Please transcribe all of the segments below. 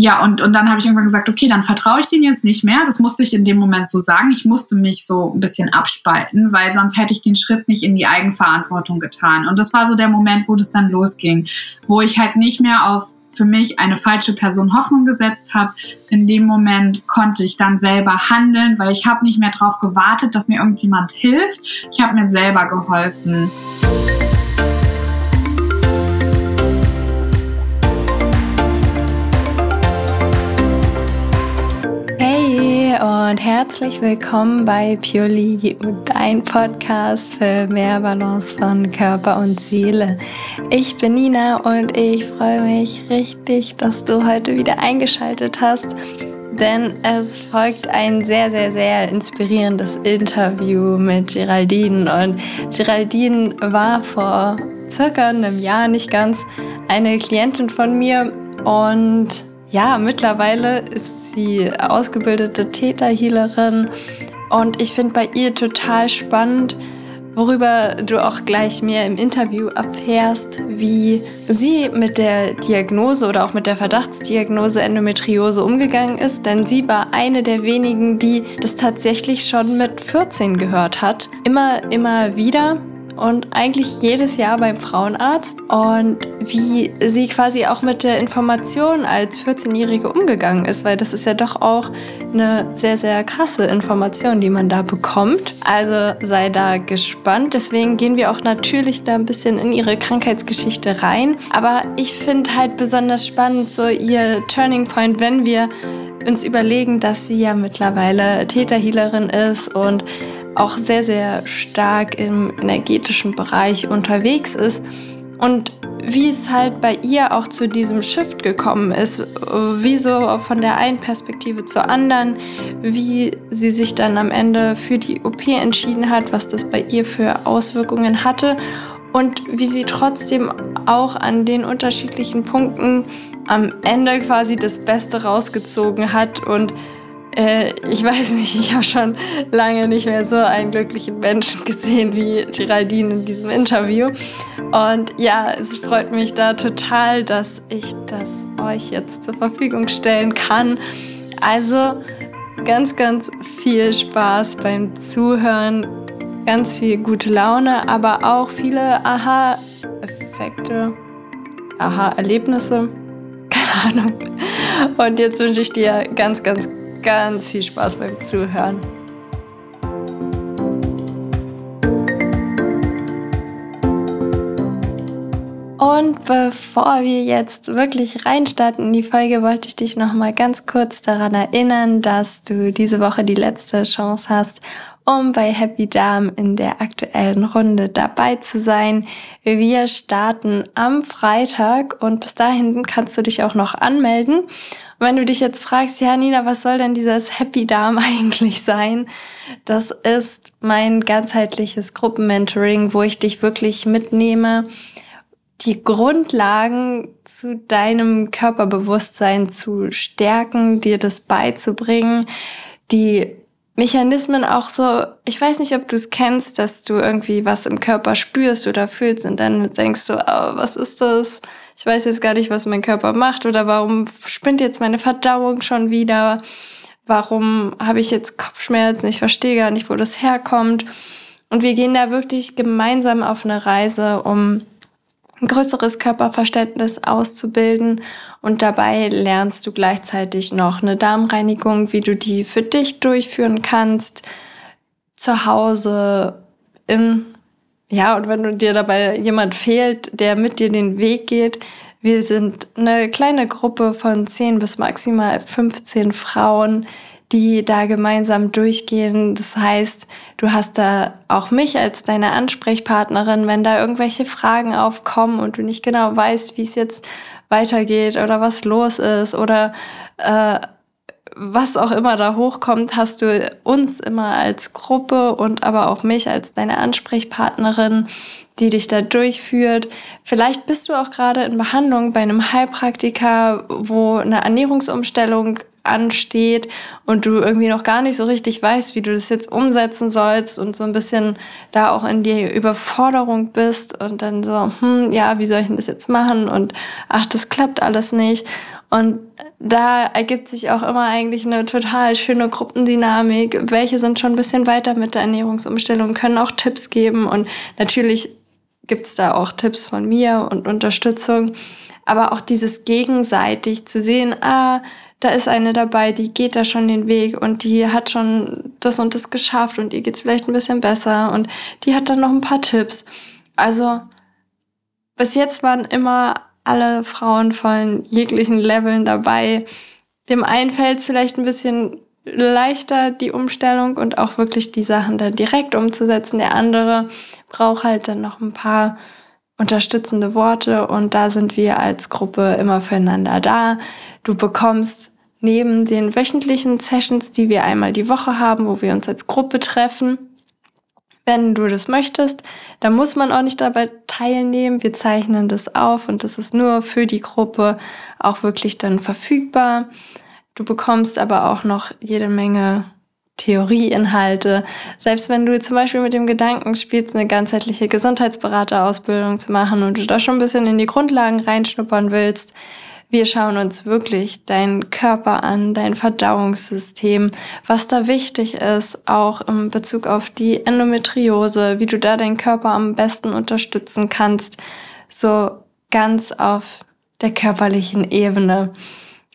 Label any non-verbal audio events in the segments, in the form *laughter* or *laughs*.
ja, und, und dann habe ich irgendwann gesagt, okay, dann vertraue ich denen jetzt nicht mehr. Das musste ich in dem Moment so sagen. Ich musste mich so ein bisschen abspalten, weil sonst hätte ich den Schritt nicht in die Eigenverantwortung getan. Und das war so der Moment, wo das dann losging, wo ich halt nicht mehr auf für mich eine falsche Person Hoffnung gesetzt habe. In dem Moment konnte ich dann selber handeln, weil ich habe nicht mehr darauf gewartet, dass mir irgendjemand hilft. Ich habe mir selber geholfen. Und herzlich willkommen bei Purely, dein Podcast für mehr Balance von Körper und Seele. Ich bin Nina und ich freue mich richtig, dass du heute wieder eingeschaltet hast, denn es folgt ein sehr, sehr, sehr inspirierendes Interview mit Geraldine und Geraldine war vor circa einem Jahr nicht ganz eine Klientin von mir und ja, mittlerweile ist sie ausgebildete Täterhealerin. Und ich finde bei ihr total spannend, worüber du auch gleich mehr im Interview erfährst, wie sie mit der Diagnose oder auch mit der Verdachtsdiagnose Endometriose umgegangen ist, denn sie war eine der wenigen, die das tatsächlich schon mit 14 gehört hat. Immer, immer wieder und eigentlich jedes Jahr beim Frauenarzt und wie sie quasi auch mit der Information als 14-Jährige umgegangen ist, weil das ist ja doch auch eine sehr, sehr krasse Information, die man da bekommt. Also sei da gespannt. Deswegen gehen wir auch natürlich da ein bisschen in ihre Krankheitsgeschichte rein. Aber ich finde halt besonders spannend so ihr Turning Point, wenn wir uns überlegen, dass sie ja mittlerweile Täterhealerin ist und auch sehr, sehr stark im energetischen Bereich unterwegs ist. Und wie es halt bei ihr auch zu diesem Shift gekommen ist, wie so von der einen Perspektive zur anderen, wie sie sich dann am Ende für die OP entschieden hat, was das bei ihr für Auswirkungen hatte und wie sie trotzdem auch an den unterschiedlichen Punkten am Ende quasi das Beste rausgezogen hat und äh, ich weiß nicht, *laughs* ich habe schon lange nicht mehr so einen glücklichen Menschen gesehen wie Geraldine in diesem Interview. Und ja, es freut mich da total, dass ich das euch jetzt zur Verfügung stellen kann. Also ganz, ganz viel Spaß beim Zuhören, ganz viel gute Laune, aber auch viele Aha-Effekte, Aha-Erlebnisse. Ahnung. Und jetzt wünsche ich dir ganz, ganz, ganz viel Spaß beim Zuhören. Und bevor wir jetzt wirklich reinstarten in die Folge, wollte ich dich noch mal ganz kurz daran erinnern, dass du diese Woche die letzte Chance hast, um bei Happy Darm in der aktuellen Runde dabei zu sein. Wir starten am Freitag und bis dahin kannst du dich auch noch anmelden wenn du dich jetzt fragst, ja Nina, was soll denn dieses Happy Darm *laughs* eigentlich sein? Das ist mein ganzheitliches Gruppenmentoring, wo ich dich wirklich mitnehme, die Grundlagen zu deinem Körperbewusstsein zu stärken, dir das beizubringen, die Mechanismen auch so, ich weiß nicht, ob du es kennst, dass du irgendwie was im Körper spürst oder fühlst und dann denkst du, oh, was ist das? ich weiß jetzt gar nicht, was mein Körper macht oder warum spinnt jetzt meine Verdauung schon wieder, warum habe ich jetzt Kopfschmerzen, ich verstehe gar nicht, wo das herkommt. Und wir gehen da wirklich gemeinsam auf eine Reise, um ein größeres Körperverständnis auszubilden und dabei lernst du gleichzeitig noch eine Darmreinigung, wie du die für dich durchführen kannst, zu Hause, im ja, und wenn du dir dabei jemand fehlt, der mit dir den Weg geht, wir sind eine kleine Gruppe von 10 bis maximal 15 Frauen, die da gemeinsam durchgehen. Das heißt, du hast da auch mich als deine Ansprechpartnerin, wenn da irgendwelche Fragen aufkommen und du nicht genau weißt, wie es jetzt weitergeht oder was los ist oder äh, was auch immer da hochkommt, hast du uns immer als Gruppe und aber auch mich als deine Ansprechpartnerin, die dich da durchführt. Vielleicht bist du auch gerade in Behandlung bei einem Heilpraktiker, wo eine Ernährungsumstellung ansteht und du irgendwie noch gar nicht so richtig weißt, wie du das jetzt umsetzen sollst und so ein bisschen da auch in die Überforderung bist und dann so, hm, ja, wie soll ich denn das jetzt machen und ach, das klappt alles nicht. Und da ergibt sich auch immer eigentlich eine total schöne Gruppendynamik. Welche sind schon ein bisschen weiter mit der Ernährungsumstellung, können auch Tipps geben und natürlich gibt's da auch Tipps von mir und Unterstützung. Aber auch dieses gegenseitig zu sehen, ah, da ist eine dabei, die geht da schon den Weg und die hat schon das und das geschafft und ihr geht's vielleicht ein bisschen besser und die hat dann noch ein paar Tipps. Also bis jetzt waren immer alle Frauen von jeglichen Leveln dabei. Dem einen fällt es vielleicht ein bisschen leichter, die Umstellung und auch wirklich die Sachen dann direkt umzusetzen. Der andere braucht halt dann noch ein paar unterstützende Worte und da sind wir als Gruppe immer füreinander da. Du bekommst neben den wöchentlichen Sessions, die wir einmal die Woche haben, wo wir uns als Gruppe treffen, wenn du das möchtest. Da muss man auch nicht dabei teilnehmen. Wir zeichnen das auf und das ist nur für die Gruppe auch wirklich dann verfügbar. Du bekommst aber auch noch jede Menge Theorieinhalte. Selbst wenn du zum Beispiel mit dem Gedanken spielst, eine ganzheitliche Gesundheitsberaterausbildung zu machen und du da schon ein bisschen in die Grundlagen reinschnuppern willst, wir schauen uns wirklich deinen Körper an, dein Verdauungssystem, was da wichtig ist, auch im Bezug auf die Endometriose, wie du da deinen Körper am besten unterstützen kannst, so ganz auf der körperlichen Ebene.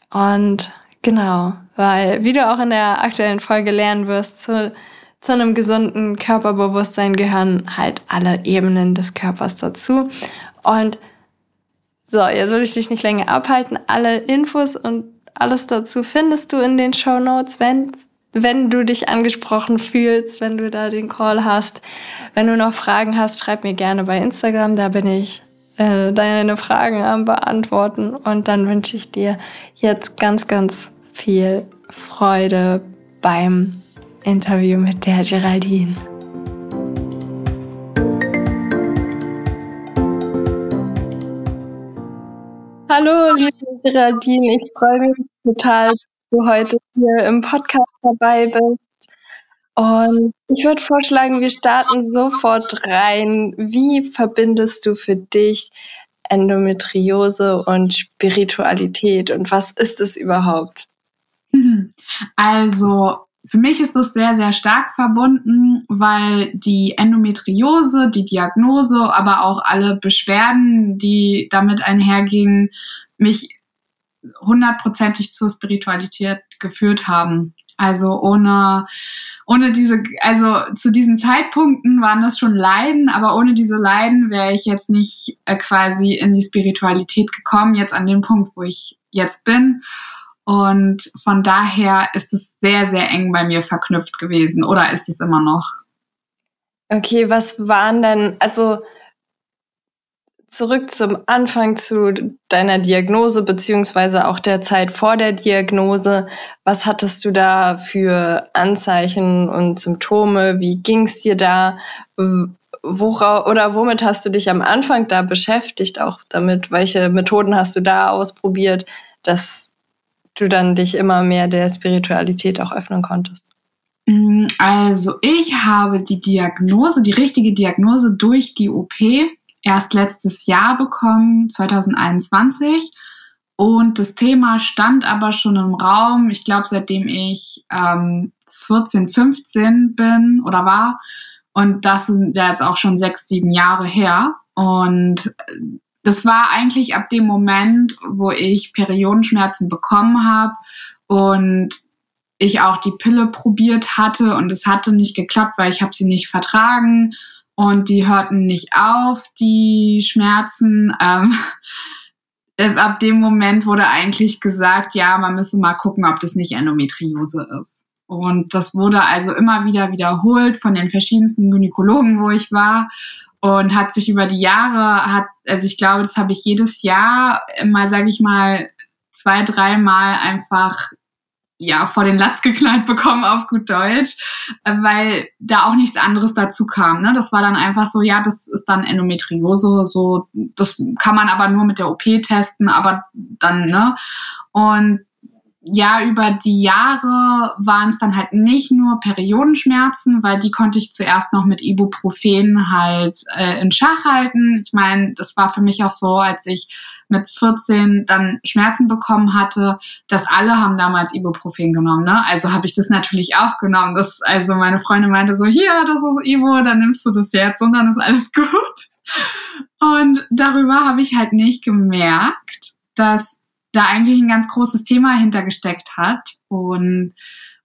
Und genau, weil, wie du auch in der aktuellen Folge lernen wirst, zu, zu einem gesunden Körperbewusstsein gehören halt alle Ebenen des Körpers dazu. Und so, jetzt will ich dich nicht länger abhalten. Alle Infos und alles dazu findest du in den Show Notes, wenn, wenn du dich angesprochen fühlst, wenn du da den Call hast. Wenn du noch Fragen hast, schreib mir gerne bei Instagram, da bin ich äh, deine Fragen am Beantworten. Und dann wünsche ich dir jetzt ganz, ganz viel Freude beim Interview mit der Geraldine. Hallo, liebe Geraldine. Ich freue mich total, dass du heute hier im Podcast dabei bist. Und ich würde vorschlagen, wir starten sofort rein. Wie verbindest du für dich Endometriose und Spiritualität und was ist es überhaupt? Also für mich ist das sehr, sehr stark verbunden, weil die Endometriose, die Diagnose, aber auch alle Beschwerden, die damit einhergingen, mich hundertprozentig zur Spiritualität geführt haben. Also ohne, ohne diese, also zu diesen Zeitpunkten waren das schon Leiden, aber ohne diese Leiden wäre ich jetzt nicht äh, quasi in die Spiritualität gekommen, jetzt an dem Punkt, wo ich jetzt bin. Und von daher ist es sehr, sehr eng bei mir verknüpft gewesen oder ist es immer noch. Okay, was waren denn, also zurück zum Anfang zu deiner Diagnose beziehungsweise auch der Zeit vor der Diagnose. Was hattest du da für Anzeichen und Symptome? Wie ging es dir da? Wora oder womit hast du dich am Anfang da beschäftigt auch damit? Welche Methoden hast du da ausprobiert, dass du dann dich immer mehr der Spiritualität auch öffnen konntest? Mm, also ich habe die Diagnose, die richtige Diagnose durch die OP erst letztes Jahr bekommen, 2021. Und das Thema stand aber schon im Raum, ich glaube, seitdem ich ähm, 14, 15 bin oder war. Und das sind ja jetzt auch schon sechs, sieben Jahre her. Und das war eigentlich ab dem Moment, wo ich Periodenschmerzen bekommen habe und ich auch die Pille probiert hatte und es hatte nicht geklappt, weil ich habe sie nicht vertragen und die hörten nicht auf, die Schmerzen. *laughs* Ähm, ab dem Moment wurde eigentlich gesagt, ja, man müsse mal gucken, ob das nicht Endometriose ist. Und das wurde also immer wieder wiederholt von den verschiedensten Gynäkologen, wo ich war und hat sich über die Jahre hat also ich glaube das habe ich jedes Jahr mal sage ich mal zwei dreimal einfach ja vor den Latz geknallt bekommen auf gut Deutsch, weil da auch nichts anderes dazu kam. Ne? Das war dann einfach so, ja, das ist dann Endometriose, so das kann man aber nur mit der OP testen, aber dann ne und ja, über die Jahre waren es dann halt nicht nur Periodenschmerzen, weil die konnte ich zuerst noch mit Ibuprofen halt äh, in Schach halten. Ich meine, das war für mich auch so, als ich mit 14 dann Schmerzen bekommen hatte, dass alle haben damals Ibuprofen genommen. Ne? Also habe ich das natürlich auch genommen. Das, also meine Freundin meinte so, hier, das ist Ibo, dann nimmst du das jetzt und dann ist alles *laughs* gut. Und darüber habe ich halt nicht gemerkt, dass da eigentlich ein ganz großes Thema hintergesteckt hat. Und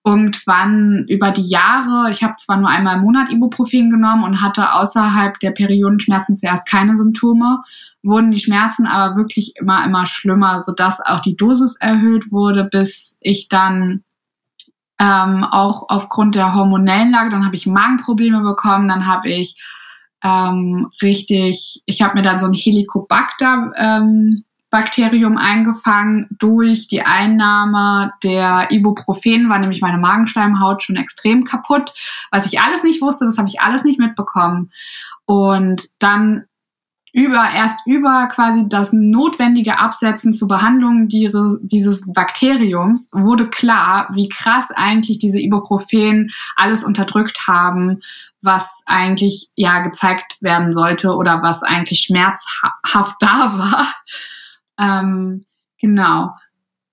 irgendwann über die Jahre, ich habe zwar nur einmal im Monat Ibuprofen genommen und hatte außerhalb der Periodenschmerzen zuerst keine Symptome, wurden die Schmerzen aber wirklich immer, immer schlimmer, sodass auch die Dosis erhöht wurde, bis ich dann ähm, auch aufgrund der hormonellen Lage, dann habe ich Magenprobleme bekommen, dann habe ich ähm, richtig, ich habe mir dann so ein Helicobacter ähm, Bakterium eingefangen durch die Einnahme der Ibuprofen, war nämlich meine Magenschleimhaut schon extrem kaputt. Was ich alles nicht wusste, das habe ich alles nicht mitbekommen. Und dann über, erst über quasi das notwendige Absetzen zur Behandlung dieses Bakteriums wurde klar, wie krass eigentlich diese Ibuprofen alles unterdrückt haben, was eigentlich ja gezeigt werden sollte oder was eigentlich schmerzhaft da war. Ähm, genau.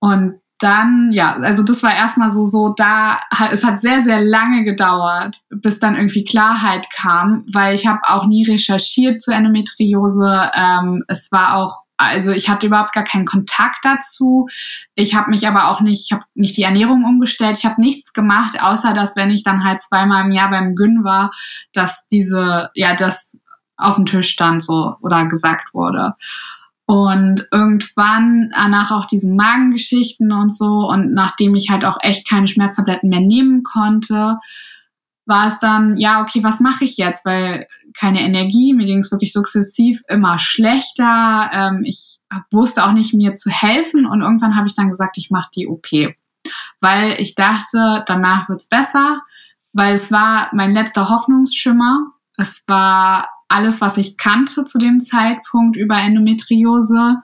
Und dann, ja, also das war erstmal so, so da, es hat sehr, sehr lange gedauert, bis dann irgendwie Klarheit kam, weil ich habe auch nie recherchiert zur Endometriose. Ähm, es war auch, also ich hatte überhaupt gar keinen Kontakt dazu. Ich habe mich aber auch nicht, ich habe nicht die Ernährung umgestellt, ich habe nichts gemacht, außer dass, wenn ich dann halt zweimal im Jahr beim Gyn war, dass diese, ja, das auf dem Tisch stand so oder gesagt wurde. Und irgendwann, danach auch diese Magengeschichten und so, und nachdem ich halt auch echt keine Schmerztabletten mehr nehmen konnte, war es dann, ja, okay, was mache ich jetzt? Weil keine Energie, mir ging es wirklich sukzessiv immer schlechter. Ähm, ich wusste auch nicht, mir zu helfen. Und irgendwann habe ich dann gesagt, ich mache die OP. Weil ich dachte, danach wird's besser. Weil es war mein letzter Hoffnungsschimmer. Es war alles, was ich kannte zu dem Zeitpunkt über Endometriose.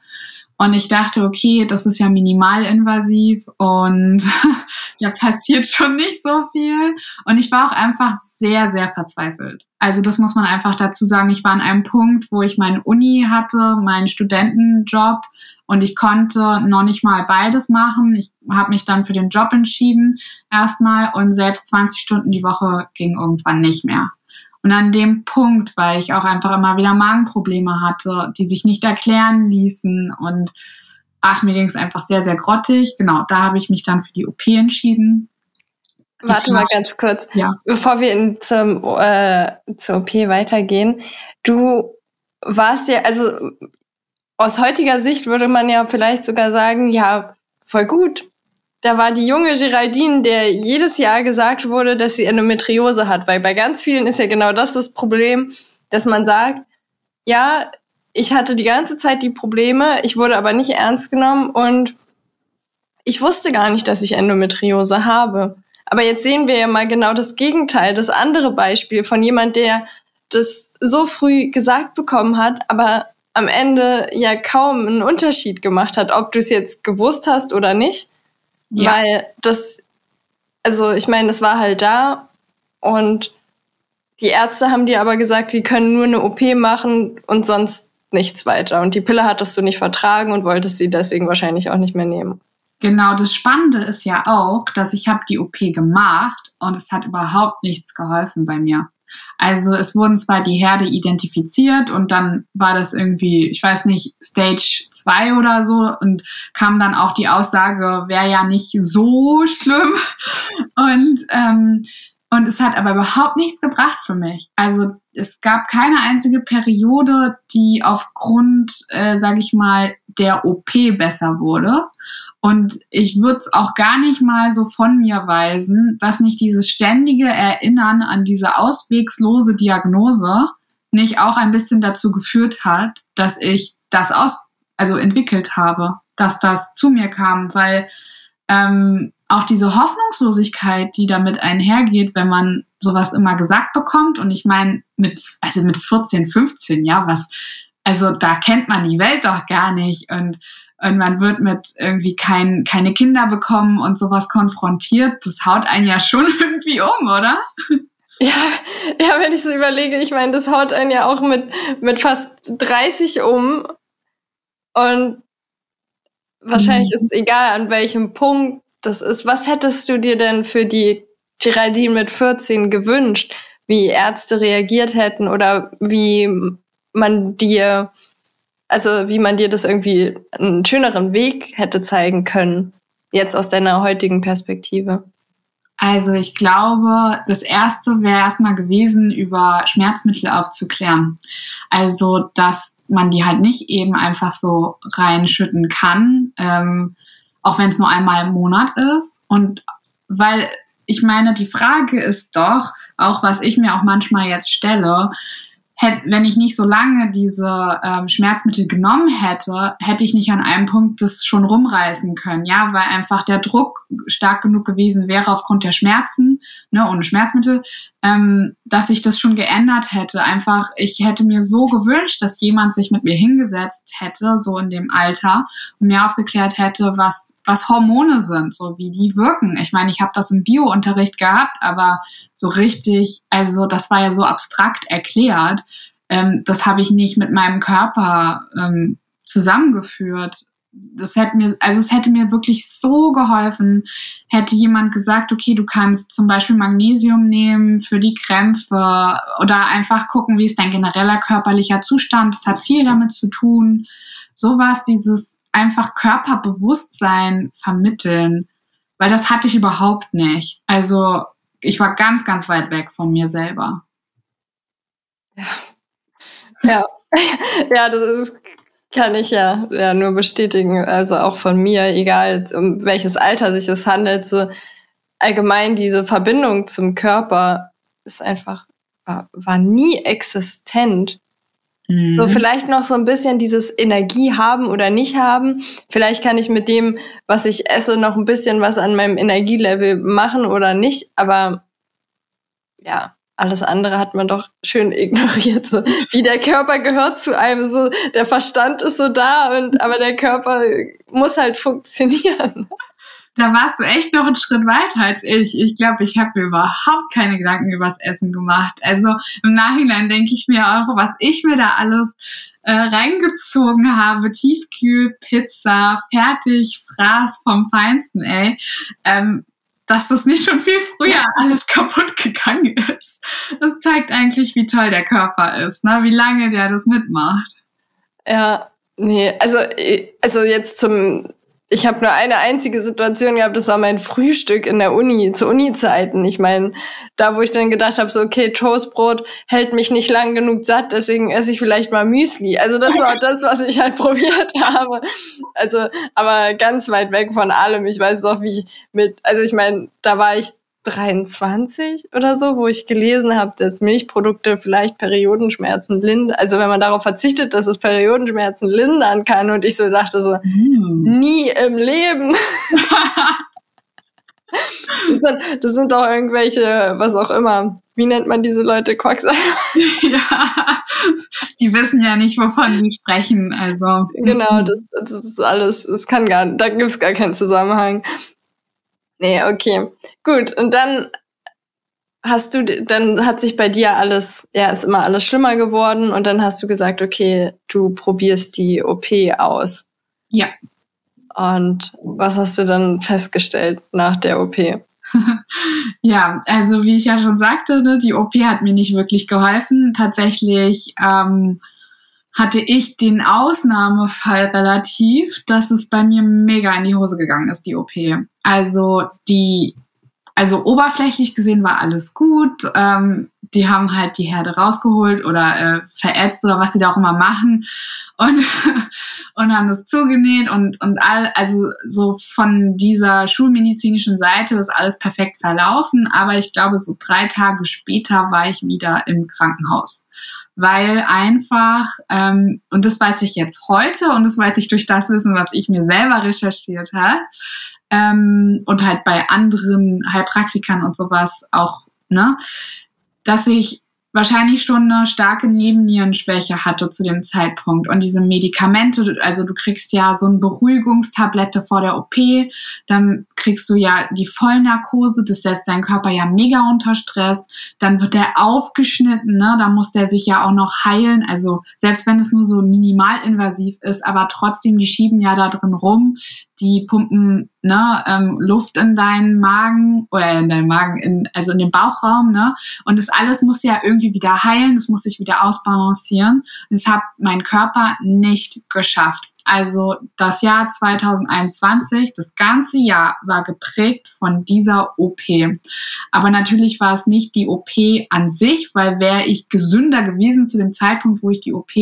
Und ich dachte, okay, das ist ja minimalinvasiv und *laughs* ja, passiert schon nicht so viel. Und ich war auch einfach sehr, sehr verzweifelt. Also das muss man einfach dazu sagen. Ich war an einem Punkt, wo ich meine Uni hatte, meinen Studentenjob und ich konnte noch nicht mal beides machen. Ich habe mich dann für den Job entschieden erstmal und selbst 20 Stunden die Woche ging irgendwann nicht mehr. Und an dem Punkt, weil ich auch einfach immer wieder Magenprobleme hatte, die sich nicht erklären ließen und ach, mir ging es einfach sehr, sehr grottig. Genau, da habe ich mich dann für die OP entschieden. Die Warte mal ganz kurz, ja. bevor wir in zum, äh, zur OP weitergehen. Du warst ja, also aus heutiger Sicht würde man ja vielleicht sogar sagen, ja, voll gut, da war die junge Geraldine, der jedes Jahr gesagt wurde, dass sie Endometriose hat, weil bei ganz vielen ist ja genau das das Problem, dass man sagt, ja, ich hatte die ganze Zeit die Probleme, ich wurde aber nicht ernst genommen und ich wusste gar nicht, dass ich Endometriose habe. Aber jetzt sehen wir ja mal genau das Gegenteil, das andere Beispiel von jemand, der das so früh gesagt bekommen hat, aber am Ende ja kaum einen Unterschied gemacht hat, ob du es jetzt gewusst hast oder nicht. Ja. Weil das, also ich meine, es war halt da und die Ärzte haben dir aber gesagt, sie können nur eine OP machen und sonst nichts weiter. Und die Pille hattest du nicht vertragen und wolltest sie deswegen wahrscheinlich auch nicht mehr nehmen. Genau, das Spannende ist ja auch, dass ich habe die OP gemacht und es hat überhaupt nichts geholfen bei mir. Also es wurden zwar die Herde identifiziert und dann war das irgendwie, ich weiß nicht, Stage 2 oder so und kam dann auch die Aussage, wäre ja nicht so schlimm. *laughs* Und, ähm, und es hat aber überhaupt nichts gebracht für mich. Also es gab keine einzige Periode, die aufgrund, äh, sage ich mal, der OP besser wurde. Und ich würde es auch gar nicht mal so von mir weisen, dass nicht dieses ständige Erinnern an diese auswegslose Diagnose nicht auch ein bisschen dazu geführt hat, dass ich das aus, also entwickelt habe, dass das zu mir kam, weil ähm, auch diese Hoffnungslosigkeit, die damit einhergeht, wenn man sowas immer gesagt bekommt, und ich meine, mit, also mit 14, 15, ja, was, also da kennt man die Welt doch gar nicht. Und und man wird mit irgendwie kein, keine Kinder bekommen und sowas konfrontiert, das haut einen ja schon *laughs* irgendwie um, oder? Ja, ja, wenn ich so überlege, ich meine, das haut einen ja auch mit, mit fast 30 um. Und wahrscheinlich mhm. ist es egal, an welchem Punkt das ist. Was hättest du dir denn für die Geraldine mit 14 gewünscht, wie Ärzte reagiert hätten oder wie man dir, also wie man dir das irgendwie einen schöneren Weg hätte zeigen können, jetzt aus deiner heutigen Perspektive? Also ich glaube, das Erste wäre erstmal gewesen, über Schmerzmittel aufzuklären. Also, dass man die halt nicht eben einfach so reinschütten kann, ähm, auch wenn es nur einmal im Monat ist. Und weil ich meine, die Frage ist doch, auch was ich mir auch manchmal jetzt stelle, hätte, wenn ich nicht so lange diese ähm, Schmerzmittel genommen hätte, hätte ich nicht an einem Punkt das schon rumreißen können, ja, weil einfach der Druck stark genug gewesen wäre aufgrund der Schmerzen, ne, ohne Schmerzmittel, ähm, dass ich das schon geändert hätte. Einfach, ich hätte mir so gewünscht, dass jemand sich mit mir hingesetzt hätte, so in dem Alter, und mir aufgeklärt hätte, was, was Hormone sind, so wie die wirken. Ich meine, ich habe das im Bio-Unterricht gehabt, aber so richtig, also das war ja so abstrakt erklärt. Ähm, das habe ich nicht mit meinem Körper ähm, zusammengeführt das hätte mir, also es hätte mir wirklich so geholfen, hätte jemand gesagt, okay, du kannst zum Beispiel Magnesium nehmen für die Krämpfe oder einfach gucken, wie ist dein genereller körperlicher Zustand. Das hat viel damit zu tun. Sowas, dieses einfach Körperbewusstsein vermitteln, weil das hatte ich überhaupt nicht. Also ich war ganz, ganz weit weg von mir selber. Ja. Ja, *laughs* ja das ist kann ich ja, ja nur bestätigen. Also auch von mir, egal um welches Alter sich das handelt, so allgemein diese Verbindung zum Körper ist einfach, war, war nie existent. Mhm. So vielleicht noch so ein bisschen dieses Energie haben oder nicht haben. Vielleicht kann ich mit dem, was ich esse, noch ein bisschen was an meinem Energielevel machen oder nicht. Aber ja, alles andere hat man doch schön ignoriert. So. Wie der Körper gehört zu einem, so der Verstand ist so da, und, aber der Körper muss halt funktionieren. Da warst du echt noch einen Schritt weiter als ich. Ich glaube, ich habe mir überhaupt keine Gedanken übers Essen gemacht. Also im Nachhinein denke ich mir auch, was ich mir da alles äh, reingezogen habe. Tiefkühl, Pizza, fertig, Fraß vom Feinsten, ey. Ähm, dass das nicht schon viel früher *laughs* alles kaputt gegangen ist. Das zeigt eigentlich, wie toll der Körper ist, ne? wie lange der das mitmacht. Ja, nee, also, also jetzt zum ich habe nur eine einzige Situation gehabt, das war mein Frühstück in der Uni, zu Uni-Zeiten. Ich meine, da wo ich dann gedacht habe, so okay, Toastbrot hält mich nicht lang genug satt, deswegen esse ich vielleicht mal Müsli. Also das war *laughs* das, was ich halt *laughs* probiert habe. Also, aber ganz weit weg von allem. Ich weiß noch, wie ich mit, also ich meine, da war ich 23 oder so, wo ich gelesen habe, dass Milchprodukte vielleicht Periodenschmerzen lindern. Also wenn man darauf verzichtet, dass es Periodenschmerzen lindern kann. Und ich so dachte so, mm. nie im Leben. *laughs* das, sind, das sind doch irgendwelche, was auch immer. Wie nennt man diese Leute? Quacksalber? *laughs* ja, die wissen ja nicht, wovon sie sprechen. Also. Genau, das, das ist alles, das kann gar, da gibt es gar keinen Zusammenhang. Nee, okay. Gut. Und dann hast du, dann hat sich bei dir alles, ja, ist immer alles schlimmer geworden und dann hast du gesagt, okay, du probierst die OP aus. Ja. Und was hast du dann festgestellt nach der OP? *laughs* ja, also wie ich ja schon sagte, ne, die OP hat mir nicht wirklich geholfen. Tatsächlich ähm, hatte ich den Ausnahmefall relativ, dass es bei mir mega in die Hose gegangen ist, die OP. Also die, also oberflächlich gesehen war alles gut. Ähm, die haben halt die Herde rausgeholt oder äh, verätzt oder was sie da auch immer machen und, *laughs* und haben das zugenäht und, und all, also so von dieser schulmedizinischen Seite ist alles perfekt verlaufen. Aber ich glaube, so drei Tage später war ich wieder im Krankenhaus weil einfach, ähm, und das weiß ich jetzt heute und das weiß ich durch das Wissen, was ich mir selber recherchiert habe ähm, und halt bei anderen Heilpraktikern und sowas auch, ne, dass ich wahrscheinlich schon eine starke Nebennierenschwäche hatte zu dem Zeitpunkt. Und diese Medikamente, also du kriegst ja so eine Beruhigungstablette vor der OP, dann kriegst du ja die Vollnarkose, das setzt deinen Körper ja mega unter Stress. Dann wird der aufgeschnitten, ne? Da muss der sich ja auch noch heilen. Also selbst wenn es nur so minimalinvasiv ist, aber trotzdem, die schieben ja da drin rum, die pumpen ne, ähm, Luft in deinen Magen oder in deinen Magen, in, also in den Bauchraum, ne? Und das alles muss ja irgendwie wieder heilen, das muss sich wieder ausbalancieren. Das hat mein Körper nicht geschafft. Also das Jahr 2021, das ganze Jahr war geprägt von dieser OP. Aber natürlich war es nicht die OP an sich, weil wäre ich gesünder gewesen zu dem Zeitpunkt, wo ich die OP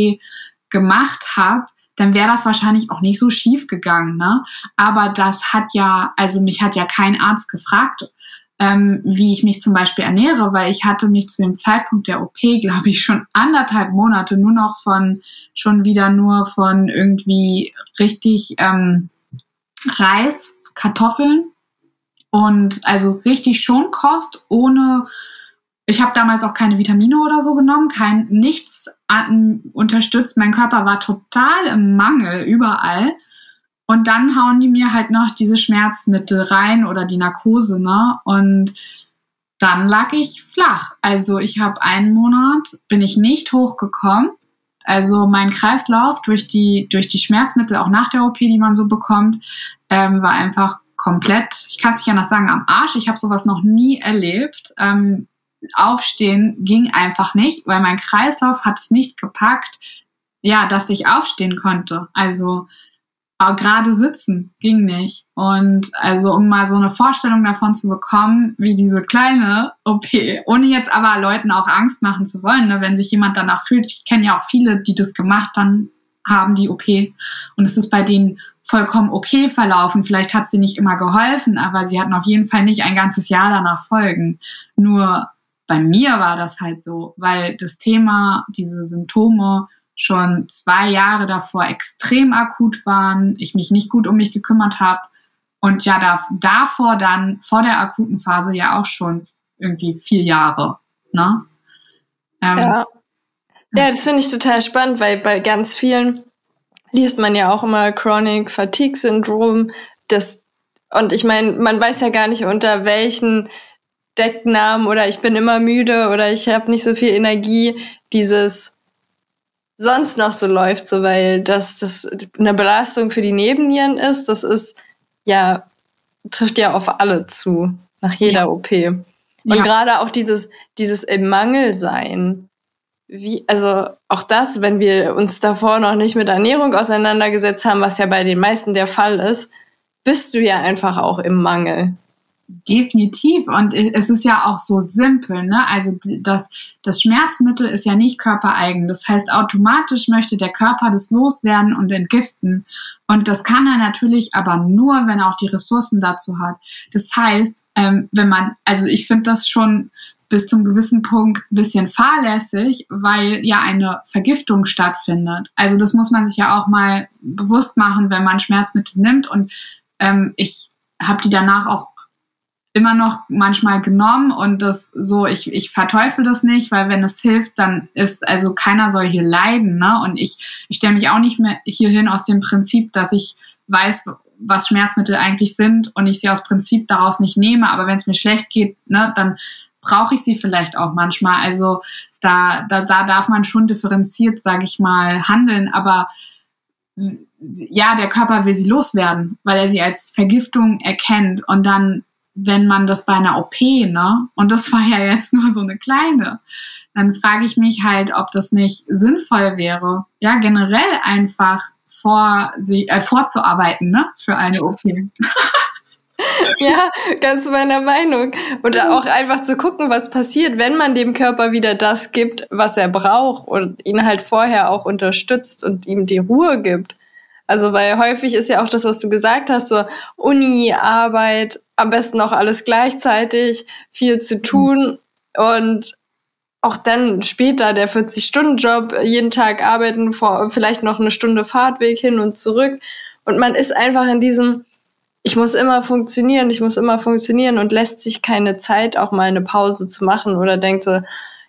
gemacht habe, dann wäre das wahrscheinlich auch nicht so schief gegangen. Ne? Aber das hat ja, also mich hat ja kein Arzt gefragt, ähm, wie ich mich zum Beispiel ernähre, weil ich hatte mich zu dem Zeitpunkt der OP, glaube ich, schon anderthalb Monate nur noch von, schon wieder nur von irgendwie richtig ähm, Reis, Kartoffeln und also richtig Schonkost ohne ich habe damals auch keine Vitamine oder so genommen, kein nichts an, unterstützt. Mein Körper war total im Mangel überall. Und dann hauen die mir halt noch diese Schmerzmittel rein oder die Narkose, ne? Und dann lag ich flach. Also ich habe einen Monat, bin ich nicht hochgekommen. Also mein Kreislauf durch die, durch die Schmerzmittel, auch nach der OP, die man so bekommt, ähm, war einfach komplett, ich kann es nicht anders sagen, am Arsch. Ich habe sowas noch nie erlebt. Ähm, aufstehen ging einfach nicht, weil mein Kreislauf hat es nicht gepackt, ja, dass ich aufstehen konnte. Also gerade sitzen ging nicht. Und also um mal so eine Vorstellung davon zu bekommen, wie diese kleine OP, ohne jetzt aber Leuten auch Angst machen zu wollen, ne, wenn sich jemand danach fühlt. Ich kenne ja auch viele, die das gemacht dann haben, die OP. Und es ist bei denen vollkommen okay verlaufen. Vielleicht hat sie nicht immer geholfen, aber sie hatten auf jeden Fall nicht ein ganzes Jahr danach Folgen. Nur bei mir war das halt so, weil das Thema, diese Symptome schon zwei Jahre davor extrem akut waren, ich mich nicht gut um mich gekümmert habe und ja da, davor dann vor der akuten Phase ja auch schon irgendwie vier Jahre. Ne? Ähm, ja. ja, das finde ich total spannend, weil bei ganz vielen liest man ja auch immer Chronic Fatigue Syndrom. Das, und ich meine, man weiß ja gar nicht, unter welchen Decknamen oder ich bin immer müde oder ich habe nicht so viel Energie, dieses sonst noch so läuft, so weil das, das eine Belastung für die Nebennieren ist, das ist ja, trifft ja auf alle zu, nach jeder ja. OP. Und ja. gerade auch dieses, dieses im Mangel sein. Wie, also auch das, wenn wir uns davor noch nicht mit Ernährung auseinandergesetzt haben, was ja bei den meisten der Fall ist, bist du ja einfach auch im Mangel. Definitiv. Und es ist ja auch so simpel, ne? Also das, das Schmerzmittel ist ja nicht körpereigen. Das heißt, automatisch möchte der Körper das loswerden und entgiften. Und das kann er natürlich aber nur, wenn er auch die Ressourcen dazu hat. Das heißt, ähm, wenn man, also ich finde das schon bis zum gewissen Punkt ein bisschen fahrlässig, weil ja eine Vergiftung stattfindet. Also das muss man sich ja auch mal bewusst machen, wenn man Schmerzmittel nimmt. Und ähm, ich habe die danach auch immer noch manchmal genommen und das so, ich, ich verteufel das nicht, weil wenn es hilft, dann ist, also keiner soll hier leiden, ne? Und ich, ich stelle mich auch nicht mehr hierhin aus dem Prinzip, dass ich weiß, was Schmerzmittel eigentlich sind und ich sie aus Prinzip daraus nicht nehme, aber wenn es mir schlecht geht, ne, dann brauche ich sie vielleicht auch manchmal. Also da, da, da darf man schon differenziert, sage ich mal, handeln, aber ja, der Körper will sie loswerden, weil er sie als Vergiftung erkennt und dann wenn man das bei einer OP, ne, und das war ja jetzt nur so eine kleine, dann frage ich mich halt, ob das nicht sinnvoll wäre, ja, generell einfach vor, äh, vorzuarbeiten, ne, für eine OP. *laughs* ja, ganz meiner Meinung. Und auch einfach zu gucken, was passiert, wenn man dem Körper wieder das gibt, was er braucht und ihn halt vorher auch unterstützt und ihm die Ruhe gibt. Also, weil häufig ist ja auch das, was du gesagt hast, so Uni, Arbeit, am besten auch alles gleichzeitig, viel zu tun und auch dann später der 40-Stunden-Job, jeden Tag arbeiten, vor, vielleicht noch eine Stunde Fahrtweg hin und zurück. Und man ist einfach in diesem, ich muss immer funktionieren, ich muss immer funktionieren und lässt sich keine Zeit, auch mal eine Pause zu machen oder denkt so,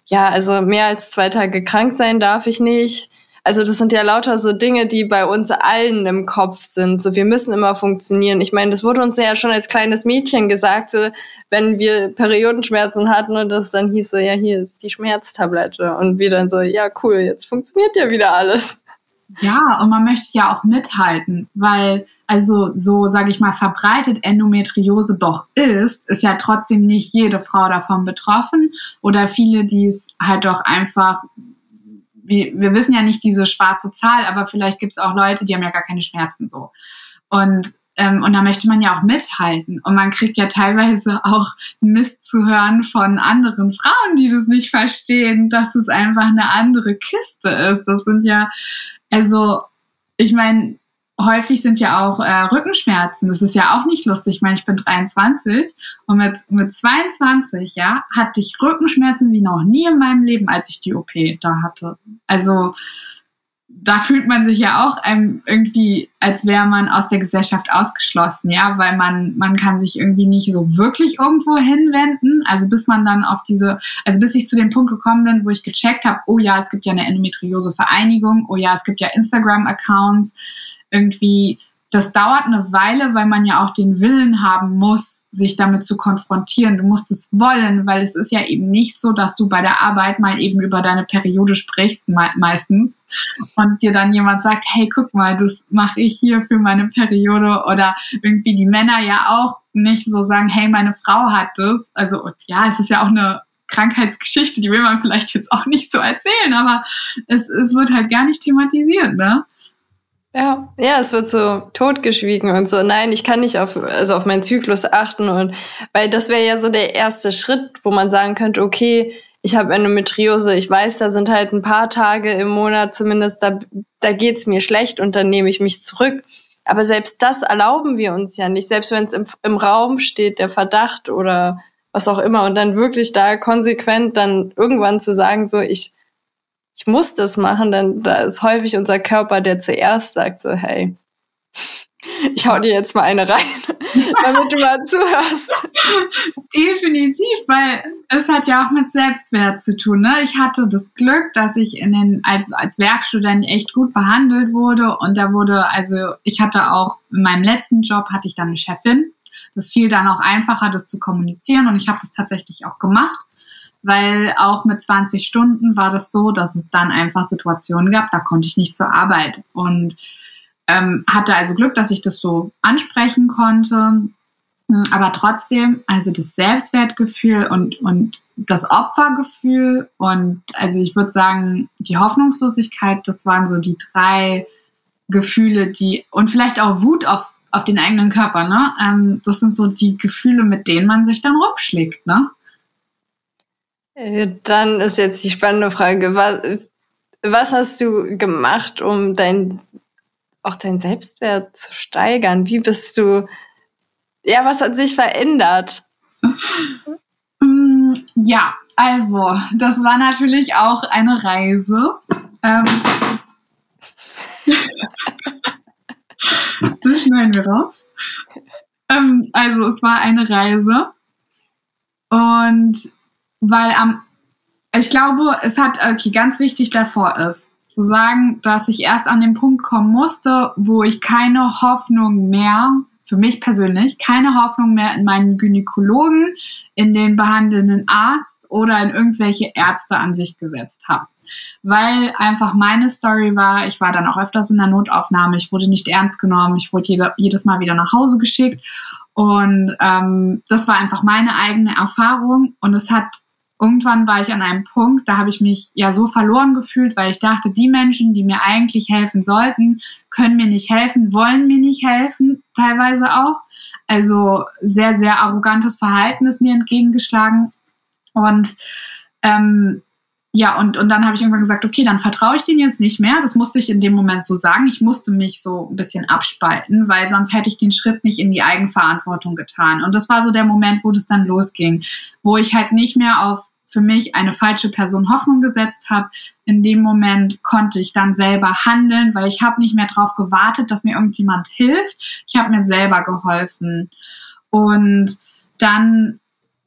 ja, also mehr als zwei Tage krank sein darf ich nicht. Also das sind ja lauter so Dinge, die bei uns allen im Kopf sind. So, wir müssen immer funktionieren. Ich meine, das wurde uns ja schon als kleines Mädchen gesagt, so, wenn wir Periodenschmerzen hatten und das dann hieß so, ja, hier ist die Schmerztablette. Und wir dann so, ja, cool, jetzt funktioniert ja wieder alles. Ja, und man möchte ja auch mithalten, weil also so, sage ich mal, verbreitet Endometriose doch ist, ist ja trotzdem nicht jede Frau davon betroffen oder viele, die es halt doch einfach, wir, wir wissen ja nicht diese schwarze Zahl, aber vielleicht gibt es auch Leute, die haben ja gar keine Schmerzen so. Und ähm, und da möchte man ja auch mithalten. Und man kriegt ja teilweise auch Mist zu hören von anderen Frauen, die das nicht verstehen, dass es einfach eine andere Kiste ist. Das sind ja, also, ich meine, häufig sind ja auch äh, Rückenschmerzen. Das ist ja auch nicht lustig. Ich meine, ich bin 23 und mit, mit 22, ja, hatte ich Rückenschmerzen wie noch nie in meinem Leben, als ich die OP da hatte. Also da fühlt man sich ja auch irgendwie, als wäre man aus der Gesellschaft ausgeschlossen, ja, weil man, man kann sich irgendwie nicht so wirklich irgendwo hinwenden. Also bis man dann auf diese, also bis ich zu dem Punkt gekommen bin, wo ich gecheckt habe, oh ja, es gibt ja eine Endometriose-Vereinigung, oh ja, es gibt ja Instagram-Accounts, irgendwie das dauert eine Weile, weil man ja auch den Willen haben muss, sich damit zu konfrontieren. Du musst es wollen, weil es ist ja eben nicht so, dass du bei der Arbeit mal eben über deine Periode sprichst, me meistens, und dir dann jemand sagt, hey, guck mal, das mache ich hier für meine Periode. Oder irgendwie die Männer ja auch nicht so sagen, hey, meine Frau hat das. Also, und ja, es ist ja auch eine Krankheitsgeschichte, die will man vielleicht jetzt auch nicht so erzählen, aber es, es wird halt gar nicht thematisiert, ne? Ja, ja, es wird so totgeschwiegen und so. Nein, ich kann nicht auf, also auf meinen Zyklus achten und weil das wäre ja so der erste Schritt, wo man sagen könnte, okay, ich habe Endometriose, ich weiß, da sind halt ein paar Tage im Monat zumindest, da, da geht's mir schlecht und dann nehme ich mich zurück. Aber selbst das erlauben wir uns ja nicht, selbst wenn es im, im Raum steht, der Verdacht oder was auch immer und dann wirklich da konsequent dann irgendwann zu sagen, so ich ich muss das machen, dann da ist häufig unser Körper, der zuerst sagt so, hey, *laughs* ich hau dir jetzt mal eine rein, *laughs* damit du mal zuhörst. *laughs* Definitiv, weil es hat ja auch mit Selbstwert zu tun. Ne? Ich hatte das Glück, dass ich in den, als, als Werkstudent echt gut behandelt wurde und da wurde, also ich hatte auch in meinem letzten Job hatte ich dann eine Chefin. Das fiel dann auch einfacher, das zu kommunizieren und ich habe das tatsächlich auch gemacht weil auch mit 20 Stunden war das so, dass es dann einfach Situationen gab, da konnte ich nicht zur Arbeit und ähm, hatte also Glück, dass ich das so ansprechen konnte. Hm, aber trotzdem, also das Selbstwertgefühl und, und das Opfergefühl und also ich würde sagen, die Hoffnungslosigkeit, das waren so die drei Gefühle, die und vielleicht auch Wut auf, auf den eigenen Körper, ne? Ähm, das sind so die Gefühle, mit denen man sich dann rumschlägt, ne? Äh, dann ist jetzt die spannende Frage, was, was hast du gemacht, um dein, auch deinen Selbstwert zu steigern? Wie bist du, ja, was hat sich verändert? *laughs* Mm, ja, also, das war natürlich auch eine Reise. Ähm, *laughs* das schneiden wir raus. Ähm, also, es war eine Reise. Und weil am, ich glaube, es hat, okay, ganz wichtig davor ist, zu sagen, dass ich erst an den Punkt kommen musste, wo ich keine Hoffnung mehr, für mich persönlich, keine Hoffnung mehr in meinen Gynäkologen, in den behandelnden Arzt oder in irgendwelche Ärzte an sich gesetzt habe. Weil einfach meine Story war, ich war dann auch öfters in der Notaufnahme, ich wurde nicht ernst genommen, ich wurde jede, jedes Mal wieder nach Hause geschickt und ähm, das war einfach meine eigene Erfahrung und es hat irgendwann war ich an einem Punkt, da habe ich mich ja so verloren gefühlt, weil ich dachte, die Menschen, die mir eigentlich helfen sollten, können mir nicht helfen, wollen mir nicht helfen, teilweise auch. Also sehr, sehr arrogantes Verhalten ist mir entgegengeschlagen. Und ähm, ja, und, und dann habe ich irgendwann gesagt, okay, dann vertraue ich denen jetzt nicht mehr. Das musste ich in dem Moment so sagen. Ich musste mich so ein bisschen abspalten, weil sonst hätte ich den Schritt nicht in die Eigenverantwortung getan. Und das war so der Moment, wo das dann losging, wo ich halt nicht mehr auf für mich eine falsche Person Hoffnung gesetzt habe. In dem Moment konnte ich dann selber handeln, weil ich habe nicht mehr darauf gewartet, dass mir irgendjemand hilft. Ich habe mir selber geholfen. Und dann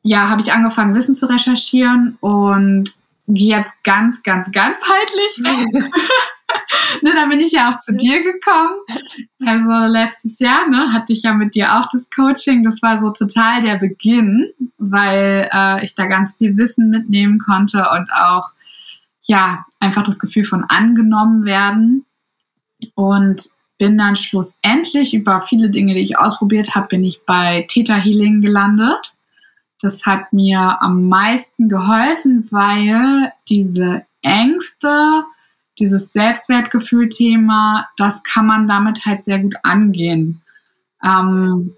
ja, habe ich angefangen, Wissen zu recherchieren und gehe jetzt ganz, ganz, ganzheitlich *laughs* *laughs* ne, da bin ich ja auch zu dir gekommen. Also letztes Jahr, ne, hatte ich ja mit dir auch das Coaching. Das war so total der Beginn, weil äh, ich da ganz viel Wissen mitnehmen konnte und auch ja einfach das Gefühl von angenommen werden. Und bin dann schlussendlich über viele Dinge, die ich ausprobiert habe, bin ich bei Theta Healing gelandet. Das hat mir am meisten geholfen, weil diese Ängste, dieses Selbstwertgefühl-Thema, das kann man damit halt sehr gut angehen. Ähm,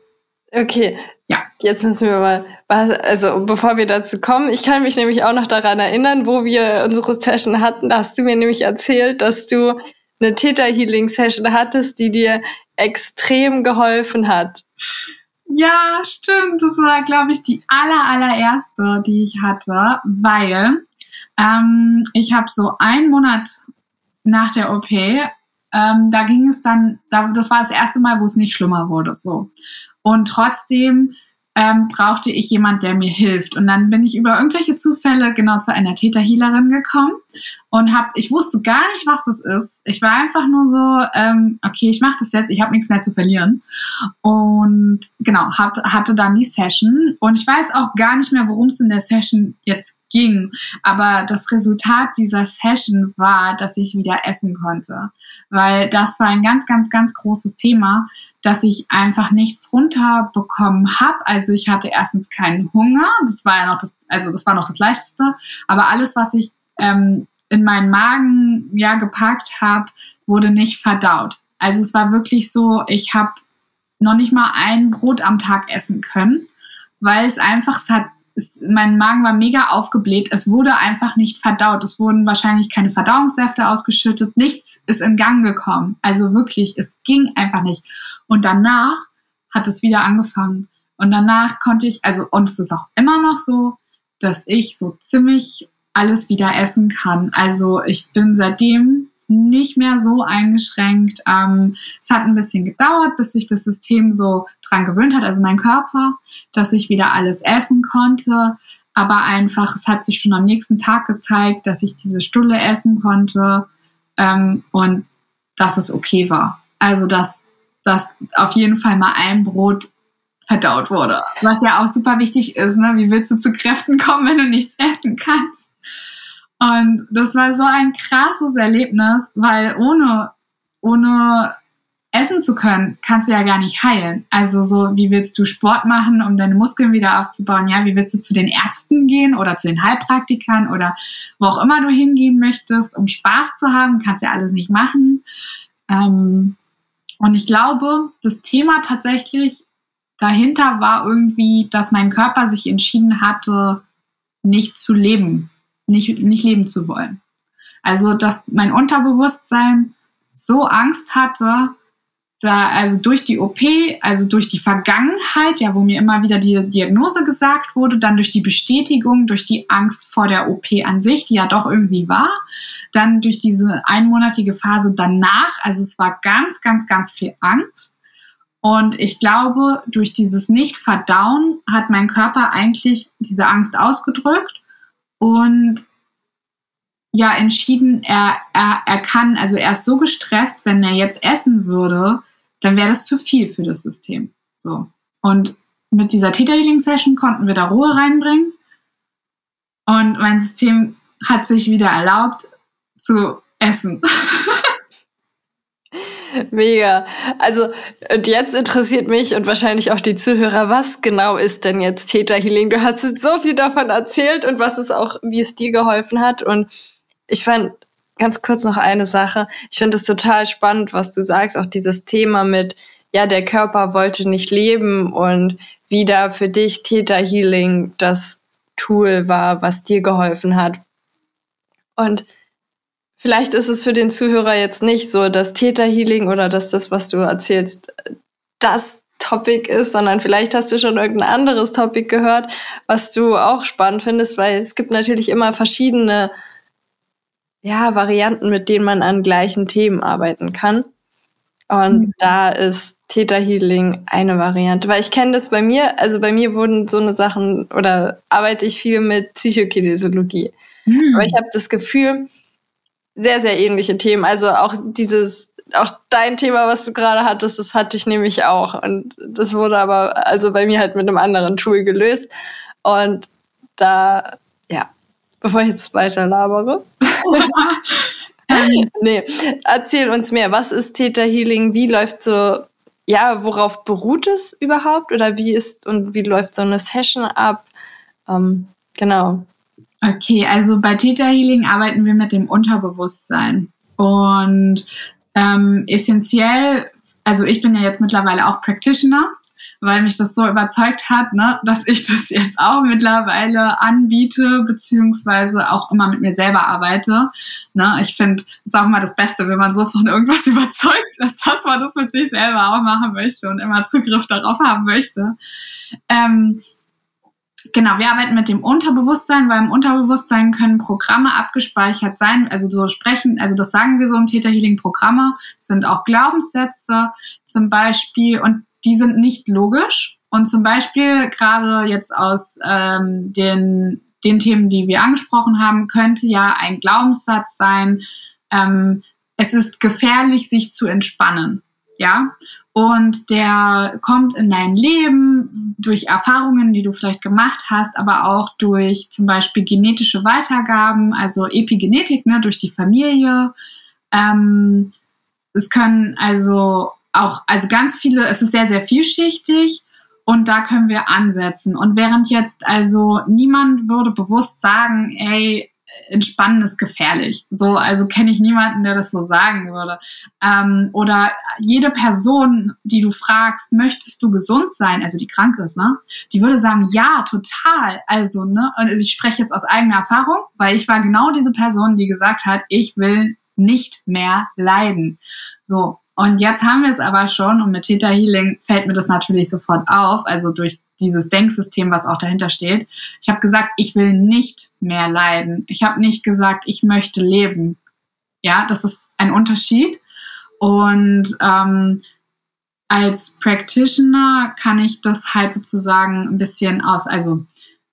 okay, ja. Jetzt müssen wir mal, also bevor wir dazu kommen, ich kann mich nämlich auch noch daran erinnern, wo wir unsere Session hatten. Da hast du mir nämlich erzählt, dass du eine Theta Healing Session hattest, die dir extrem geholfen hat. Ja, stimmt. Das war, glaube ich, die aller, allererste, die ich hatte, weil ähm, ich habe so einen Monat nach der OP, ähm, da ging es dann, da, das war das erste Mal, wo es nicht schlimmer wurde. So. Und trotzdem ähm, brauchte ich jemand, der mir hilft. Und dann bin ich über irgendwelche Zufälle genau zu einer Täterhealerin gekommen und hab, ich wusste gar nicht, was das ist. Ich war einfach nur so, ähm, okay, ich mache das jetzt, ich habe nichts mehr zu verlieren. Und genau, hat, hatte dann die Session und ich weiß auch gar nicht mehr, worum es in der Session jetzt ging. Aber das Resultat dieser Session war, dass ich wieder essen konnte. Weil das war ein ganz, ganz, ganz großes Thema, dass ich einfach nichts runterbekommen habe. Also ich hatte erstens keinen Hunger, das war ja noch das, also das war noch das Leichteste, aber alles, was ich ähm, in meinen Magen ja gepackt habe, wurde nicht verdaut. Also es war wirklich so, ich habe noch nicht mal ein Brot am Tag essen können, weil es einfach, es hat es, mein Magen war mega aufgebläht. Es wurde einfach nicht verdaut. Es wurden wahrscheinlich keine Verdauungssäfte ausgeschüttet. Nichts ist in Gang gekommen. Also wirklich, es ging einfach nicht. Und danach hat es wieder angefangen. Und danach konnte ich, also, und es ist auch immer noch so, dass ich so ziemlich alles wieder essen kann. Also ich bin seitdem nicht mehr so eingeschränkt. Ähm, es hat ein bisschen gedauert, bis sich das System so dran gewöhnt hat, also mein Körper, dass ich wieder alles essen konnte. Aber einfach, es hat sich schon am nächsten Tag gezeigt, dass ich diese Stulle essen konnte ähm, und dass es okay war. Also, dass, dass auf jeden Fall mal ein Brot verdaut wurde. Was ja auch super wichtig ist, ne? Wie willst du zu Kräften kommen, wenn du nichts essen kannst? Und das war so ein krasses Erlebnis, weil ohne, ohne essen zu können, kannst du ja gar nicht heilen. Also so, wie willst du Sport machen, um deine Muskeln wieder aufzubauen? Ja, wie willst du zu den Ärzten gehen oder zu den Heilpraktikern oder wo auch immer du hingehen möchtest, um Spaß zu haben? Kannst ja alles nicht machen. Ähm, und ich glaube, das Thema tatsächlich dahinter war irgendwie, dass mein Körper sich entschieden hatte, nicht zu leben nicht, nicht leben zu wollen. Also, dass mein Unterbewusstsein so Angst hatte, da, also durch die OP, also durch die Vergangenheit, ja, wo mir immer wieder die Diagnose gesagt wurde, dann durch die Bestätigung, durch die Angst vor der OP an sich, die ja doch irgendwie war, dann durch diese einmonatige Phase danach, also es war ganz, ganz, ganz viel Angst. Und ich glaube, durch dieses Nicht-Verdauen hat mein Körper eigentlich diese Angst ausgedrückt und ja entschieden, er, er, er kann, also er ist so gestresst, wenn er jetzt essen würde, dann wäre das zu viel für das System. So. Und mit dieser Theta Healing Session konnten wir da Ruhe reinbringen. Und mein System hat sich wieder erlaubt zu essen. *laughs* *laughs* Mega. Also, und jetzt interessiert mich und wahrscheinlich auch die Zuhörer, was genau ist denn jetzt Theta Healing? Du hast so viel davon erzählt und was es auch, wie es dir geholfen hat. Und ich fand ganz kurz noch eine Sache. Ich finde es total spannend, was du sagst, auch dieses Thema mit, ja, der Körper wollte nicht leben und wie da für dich Theta Healing das Tool war, was dir geholfen hat. Und Vielleicht ist es für den Zuhörer jetzt nicht so, dass Theta Healing oder dass das, was du erzählst, das Topic ist, sondern vielleicht hast du schon irgendein anderes Topic gehört, was du auch spannend findest, weil es gibt natürlich immer verschiedene ja, Varianten, mit denen man an gleichen Themen arbeiten kann. Und mhm. da ist Theta Healing eine Variante, weil ich kenne das bei mir, also bei mir wurden so eine Sachen oder arbeite ich viel mit Psychokinesiologie. Mhm. Aber ich habe das Gefühl, sehr, sehr ähnliche Themen. Also auch dieses, auch dein Thema, was du gerade hattest, das hatte ich nämlich auch. Und das wurde aber also bei mir halt mit einem anderen Tool gelöst. Und da, ja, bevor ich jetzt weiter labere. *laughs* *laughs* nee, erzähl uns mehr. Was ist Theta Healing? Wie läuft so, ja, worauf beruht es überhaupt? Oder wie ist und wie läuft so eine Session ab? Ähm, genau. Okay, also bei Theta Healing arbeiten wir mit dem Unterbewusstsein. Und ähm, essentiell, also ich bin ja jetzt mittlerweile auch Practitioner, weil mich das so überzeugt hat, ne, dass ich das jetzt auch mittlerweile anbiete, beziehungsweise auch immer mit mir selber arbeite. Ne, ich finde, es ist auch immer das Beste, wenn man so von irgendwas *laughs* überzeugt ist, dass man das mit sich selber auch machen möchte und immer Zugriff darauf haben möchte. Ähm, Genau, wir arbeiten mit dem Unterbewusstsein, weil im Unterbewusstsein können Programme abgespeichert sein, also so sprechen, also das sagen wir so im Theta Healing Programme, sind auch Glaubenssätze zum Beispiel und die sind nicht logisch. Und zum Beispiel gerade jetzt aus ähm, den, den Themen, die wir angesprochen haben, könnte ja ein Glaubenssatz sein, ähm, es ist gefährlich, sich zu entspannen. Ja, und der kommt in dein Leben durch Erfahrungen, die du vielleicht gemacht hast, aber auch durch zum Beispiel genetische Weitergaben, also Epigenetik, ne, durch die Familie. Ähm, es können also auch, also ganz viele, es ist sehr, sehr vielschichtig und da können wir ansetzen. Und während jetzt also niemand würde bewusst sagen, ey, Entspannen ist gefährlich. So, also kenne ich niemanden, der das so sagen würde. Ähm, oder jede Person, die du fragst, möchtest du gesund sein, also die krank ist, ne? Die würde sagen, ja, total. Also, ne? Und also ich spreche jetzt aus eigener Erfahrung, weil ich war genau diese Person, die gesagt hat, ich will nicht mehr leiden. So. Und jetzt haben wir es aber schon und mit Theta Healing fällt mir das natürlich sofort auf, also durch dieses Denksystem, was auch dahinter steht. Ich habe gesagt, ich will nicht mehr leiden. Ich habe nicht gesagt, ich möchte leben. Ja, das ist ein Unterschied. Und ähm, als Practitioner kann ich das halt sozusagen ein bisschen aus, also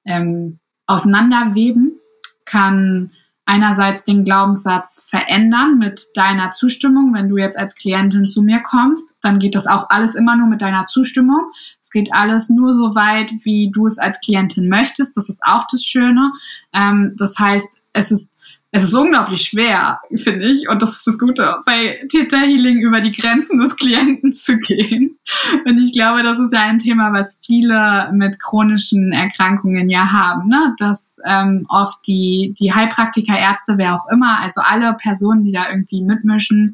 ähm, auseinanderweben, kann einerseits den Glaubenssatz verändern mit deiner Zustimmung. Wenn du jetzt als Klientin zu mir kommst, dann geht das auch alles immer nur mit deiner Zustimmung. Es geht alles nur so weit, wie du es als Klientin möchtest. Das ist auch das Schöne. Ähm, das heißt, es ist es ist unglaublich schwer, finde ich. Und das ist das Gute, bei Theta Healing über die Grenzen des Klienten zu gehen. Und ich glaube, das ist ja ein Thema, was viele mit chronischen Erkrankungen ja haben, ne? dass ähm, oft die, die Heilpraktiker, Ärzte, wer auch immer, also alle Personen, die da irgendwie mitmischen,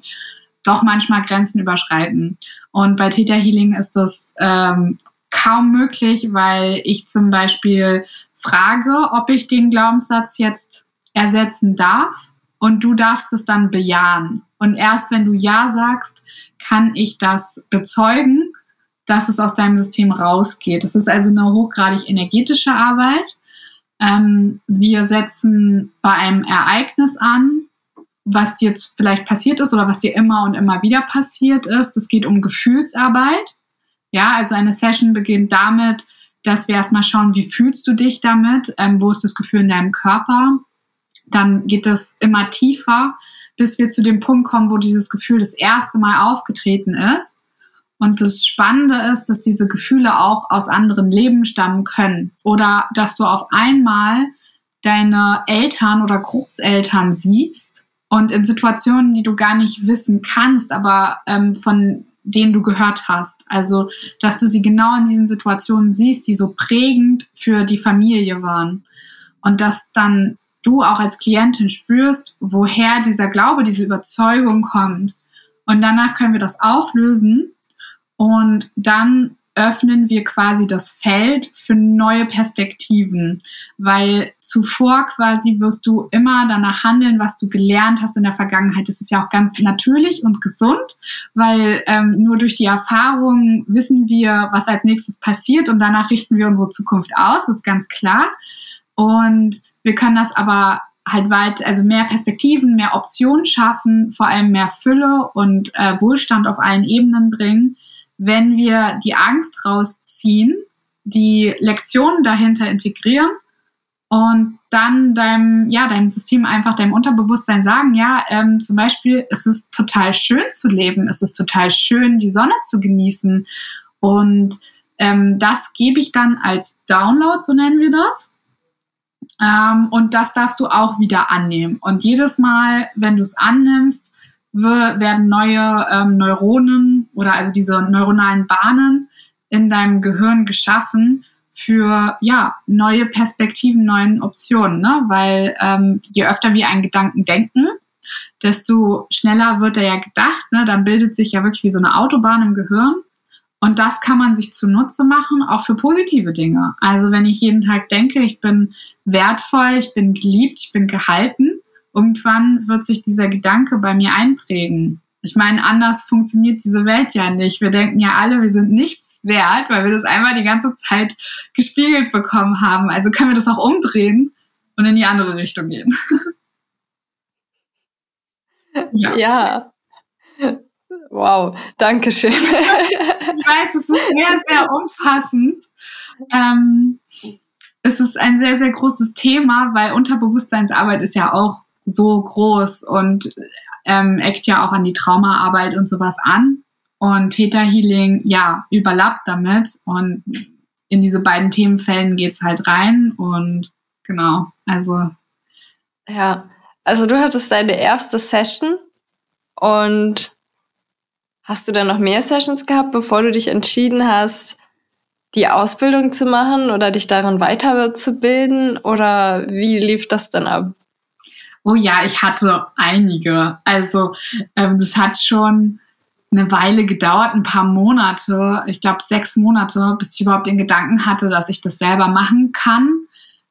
doch manchmal Grenzen überschreiten. Und bei Theta Healing ist das ähm, kaum möglich, weil ich zum Beispiel frage, ob ich den Glaubenssatz jetzt ersetzen darf und du darfst es dann bejahen. Und erst wenn du Ja sagst, kann ich das bezeugen, dass es aus deinem System rausgeht. Das ist also eine hochgradig energetische Arbeit. Ähm, wir setzen bei einem Ereignis an, was dir vielleicht passiert ist oder was dir immer und immer wieder passiert ist. Es geht um Gefühlsarbeit. Ja, also eine Session beginnt damit, dass wir erstmal schauen, wie fühlst du dich damit? Ähm, wo ist das Gefühl in deinem Körper? Dann geht es immer tiefer, bis wir zu dem Punkt kommen, wo dieses Gefühl das erste Mal aufgetreten ist. Und das Spannende ist, dass diese Gefühle auch aus anderen Leben stammen können. Oder dass du auf einmal deine Eltern oder Großeltern siehst und in Situationen, die du gar nicht wissen kannst, aber ähm, von denen du gehört hast. Also, dass du sie genau in diesen Situationen siehst, die so prägend für die Familie waren. Und dass dann du auch als Klientin spürst, woher dieser Glaube, diese Überzeugung kommt. Und danach können wir das auflösen und dann öffnen wir quasi das Feld für neue Perspektiven, weil zuvor quasi wirst du immer danach handeln, was du gelernt hast in der Vergangenheit. Das ist ja auch ganz natürlich und gesund, weil ähm, nur durch die Erfahrung wissen wir, was als nächstes passiert und danach richten wir unsere Zukunft aus, das ist ganz klar. Und wir können das aber halt weit, also mehr Perspektiven, mehr Optionen schaffen, vor allem mehr Fülle und äh, Wohlstand auf allen Ebenen bringen, wenn wir die Angst rausziehen, die Lektionen dahinter integrieren und dann deinem, ja, deinem System einfach, deinem Unterbewusstsein sagen, ja, ähm, zum Beispiel, es ist total schön zu leben, es ist total schön, die Sonne zu genießen. Und ähm, das gebe ich dann als Download, so nennen wir das. Ähm, und das darfst du auch wieder annehmen. Und jedes Mal, wenn du es annimmst, werden neue ähm, Neuronen oder also diese neuronalen Bahnen in deinem Gehirn geschaffen für ja neue Perspektiven, neuen Optionen, ne? Weil ähm, je öfter wir einen Gedanken denken, desto schneller wird er ja gedacht, ne? Dann bildet sich ja wirklich wie so eine Autobahn im Gehirn. Und das kann man sich zunutze machen, auch für positive Dinge. Also wenn ich jeden Tag denke, ich bin wertvoll, ich bin geliebt, ich bin gehalten, irgendwann wird sich dieser Gedanke bei mir einprägen. Ich meine, anders funktioniert diese Welt ja nicht. Wir denken ja alle, wir sind nichts wert, weil wir das einmal die ganze Zeit gespiegelt bekommen haben. Also können wir das auch umdrehen und in die andere Richtung gehen. *laughs* ja. ja. Wow, danke schön. ich weiß, es ist sehr, sehr umfassend. Ähm, es ist ein sehr, sehr großes Thema, weil Unterbewusstseinsarbeit ist ja auch so groß und ähm, eckt ja auch an die Traumaarbeit und sowas an. Und Theta Healing, ja, überlappt damit. Und in diese beiden Themenfällen geht's halt rein. Und genau, also. Ja, also du hattest deine erste Session und hast du dann noch mehr Sessions gehabt, bevor du dich entschieden hast, die Ausbildung zu machen oder dich darin weiterzubilden? Oder wie lief das dann ab? Oh ja, ich hatte einige. Also ähm, das hat schon eine Weile gedauert, ein paar Monate, ich glaube sechs Monate, bis ich überhaupt den Gedanken hatte, dass ich das selber machen kann.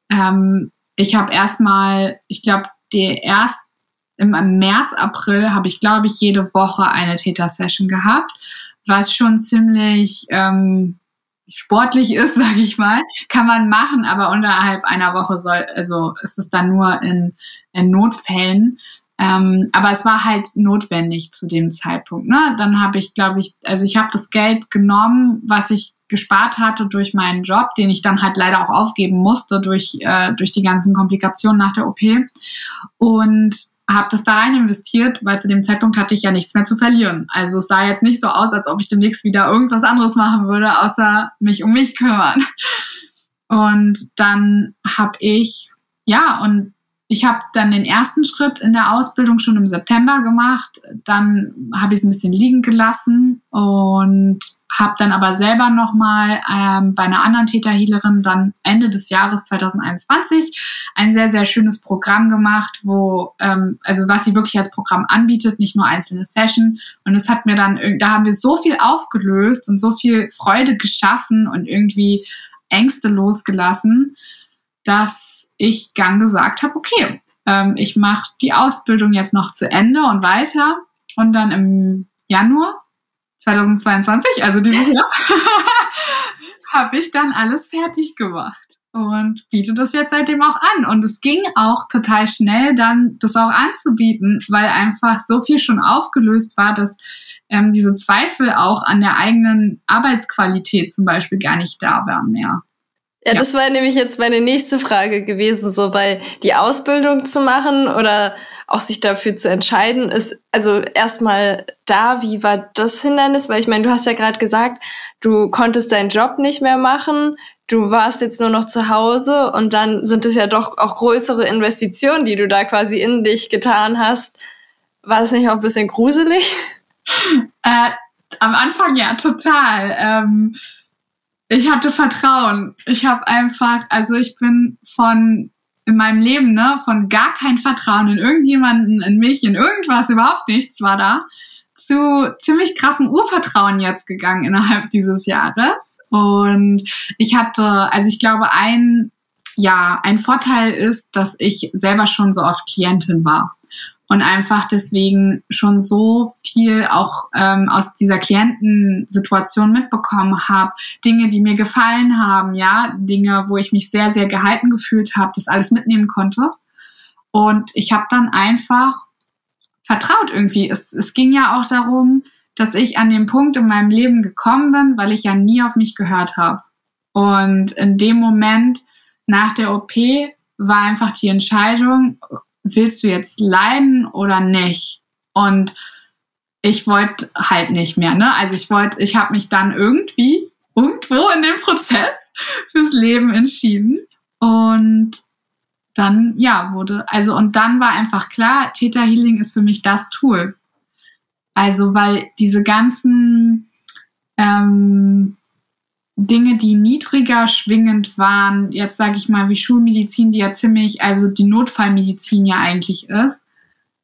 Ähm, ich habe erstmal, ich glaube, die erst im, März, April habe ich, glaube ich, jede Woche eine Theta-Session gehabt, was schon ziemlich ähm, sportlich ist, *laughs* sage ich mal, kann man machen, aber unterhalb einer Woche soll, also ist es dann nur in, in Notfällen. Ähm, aber es war halt notwendig zu dem Zeitpunkt. Ne? Dann habe ich, glaube ich, also ich habe das Geld genommen, was ich gespart hatte durch meinen Job, den ich dann halt leider auch aufgeben musste durch, äh, durch die ganzen Komplikationen nach der OP. Und habe das da rein investiert, weil zu dem Zeitpunkt hatte ich ja nichts mehr zu verlieren. Also es sah jetzt nicht so aus, als ob ich demnächst wieder irgendwas anderes machen würde, außer mich um mich kümmern. Und dann habe ich, ja, und ich habe dann den ersten Schritt in der Ausbildung schon im September gemacht. Dann habe ich es ein bisschen liegen gelassen und habe dann aber selber nochmal ähm, bei einer anderen Täterhealerin dann Ende des Jahres 2021 ein sehr, sehr schönes Programm gemacht, wo, ähm, also was sie wirklich als Programm anbietet, nicht nur einzelne Session. Und es hat mir dann, da haben wir so viel aufgelöst und so viel Freude geschaffen und irgendwie Ängste losgelassen, dass ich dann gesagt habe, okay, ähm, ich mache die Ausbildung jetzt noch zu Ende und weiter. Und dann im Januar 2022, also dieses *laughs* Jahr, habe ich dann alles fertig gemacht und biete das jetzt seitdem auch an. Und es ging auch total schnell, dann das auch anzubieten, weil einfach so viel schon aufgelöst war, dass ähm, diese Zweifel auch an der eigenen Arbeitsqualität zum Beispiel gar nicht da waren mehr. Ja, ja, das war nämlich jetzt meine nächste Frage gewesen, so weil die Ausbildung zu machen oder auch sich dafür zu entscheiden, ist also erstmal da, wie war das Hindernis? Weil ich meine, du hast ja gerade gesagt, du konntest deinen Job nicht mehr machen, du warst jetzt nur noch zu Hause und dann sind es ja doch auch größere Investitionen, die du da quasi in dich getan hast. War das nicht auch ein bisschen gruselig? *laughs* Äh, am Anfang ja, total. Ähm ich hatte Vertrauen. Ich habe einfach, also ich bin von in meinem Leben, ne, von gar kein Vertrauen in irgendjemanden, in mich, in irgendwas, überhaupt nichts war da, zu ziemlich krassem Urvertrauen jetzt gegangen innerhalb dieses Jahres. Und ich hatte, also ich glaube, ein, ja, ein Vorteil ist, dass ich selber schon so oft Klientin war und einfach deswegen schon so viel auch ähm, aus dieser Klientensituation mitbekommen habe. Dinge, die mir gefallen haben, ja, Dinge, wo ich mich sehr, sehr gehalten gefühlt habe, das alles mitnehmen konnte. Und ich habe dann einfach vertraut irgendwie. Es, es ging ja auch darum, dass ich an den Punkt in meinem Leben gekommen bin, weil ich ja nie auf mich gehört habe. Und in dem Moment nach der OP war einfach die Entscheidung, willst du jetzt leiden oder nicht? Und ich wollte halt nicht mehr, ne? Also ich wollte, ich habe mich dann irgendwie irgendwo in dem Prozess *laughs* fürs Leben entschieden und dann ja wurde also und dann war einfach klar, Theta Healing ist für mich das Tool. Also weil diese ganzen ähm, Dinge, die niedriger schwingend waren, jetzt sage ich mal wie Schulmedizin, die ja ziemlich, also die Notfallmedizin ja eigentlich ist,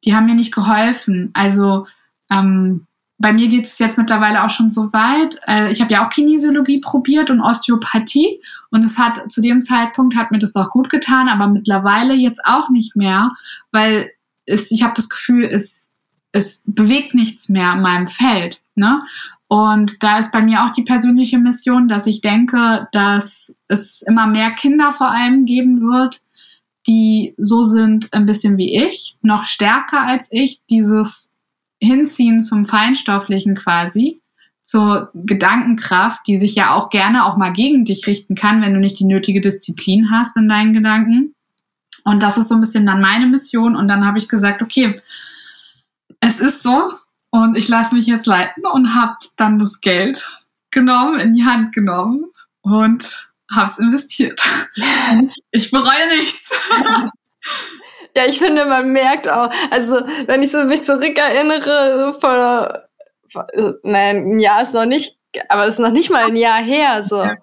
die haben mir nicht geholfen. Also ähm, bei mir geht es jetzt mittlerweile auch schon so weit. Äh, ich habe ja auch Kinesiologie probiert und Osteopathie und es hat zu dem Zeitpunkt hat mir das auch gut getan, aber mittlerweile jetzt auch nicht mehr, weil es, ich habe das Gefühl, es, es bewegt nichts mehr in meinem Feld. Ne? Und da ist bei mir auch die persönliche Mission, dass ich denke, dass es immer mehr Kinder vor allem geben wird, die so sind, ein bisschen wie ich, noch stärker als ich, dieses Hinziehen zum Feinstofflichen quasi, zur Gedankenkraft, die sich ja auch gerne auch mal gegen dich richten kann, wenn du nicht die nötige Disziplin hast in deinen Gedanken. Und das ist so ein bisschen dann meine Mission. Und dann habe ich gesagt, okay, es ist so, und ich lasse mich jetzt leiten und habe dann das Geld genommen, in die Hand genommen und habe es investiert. *laughs* ich bereue nichts. *laughs* Ja, ich finde, man merkt auch, also wenn ich so mich zurückerinnere, vor, vor nein, ein Jahr ist noch nicht, aber es ist noch nicht mal ein Jahr her, so. Ja.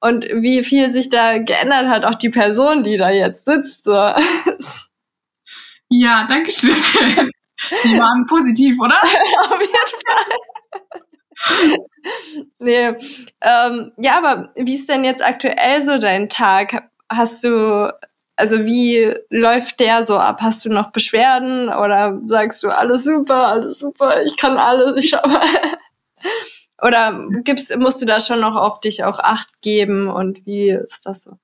Und wie viel sich da geändert hat, auch die Person, die da jetzt sitzt, so. *laughs* Ja, danke schön. Die waren positiv, oder? *laughs* Auf jeden Fall. nee. Ähm, ja, aber wie ist denn jetzt aktuell so dein Tag? Hast du, also wie läuft der so ab? Hast du noch Beschwerden oder sagst du alles super, alles super, ich kann alles, ich schau mal. *laughs* Oder gibst, musst du da schon noch auf dich auch Acht geben und wie ist das so?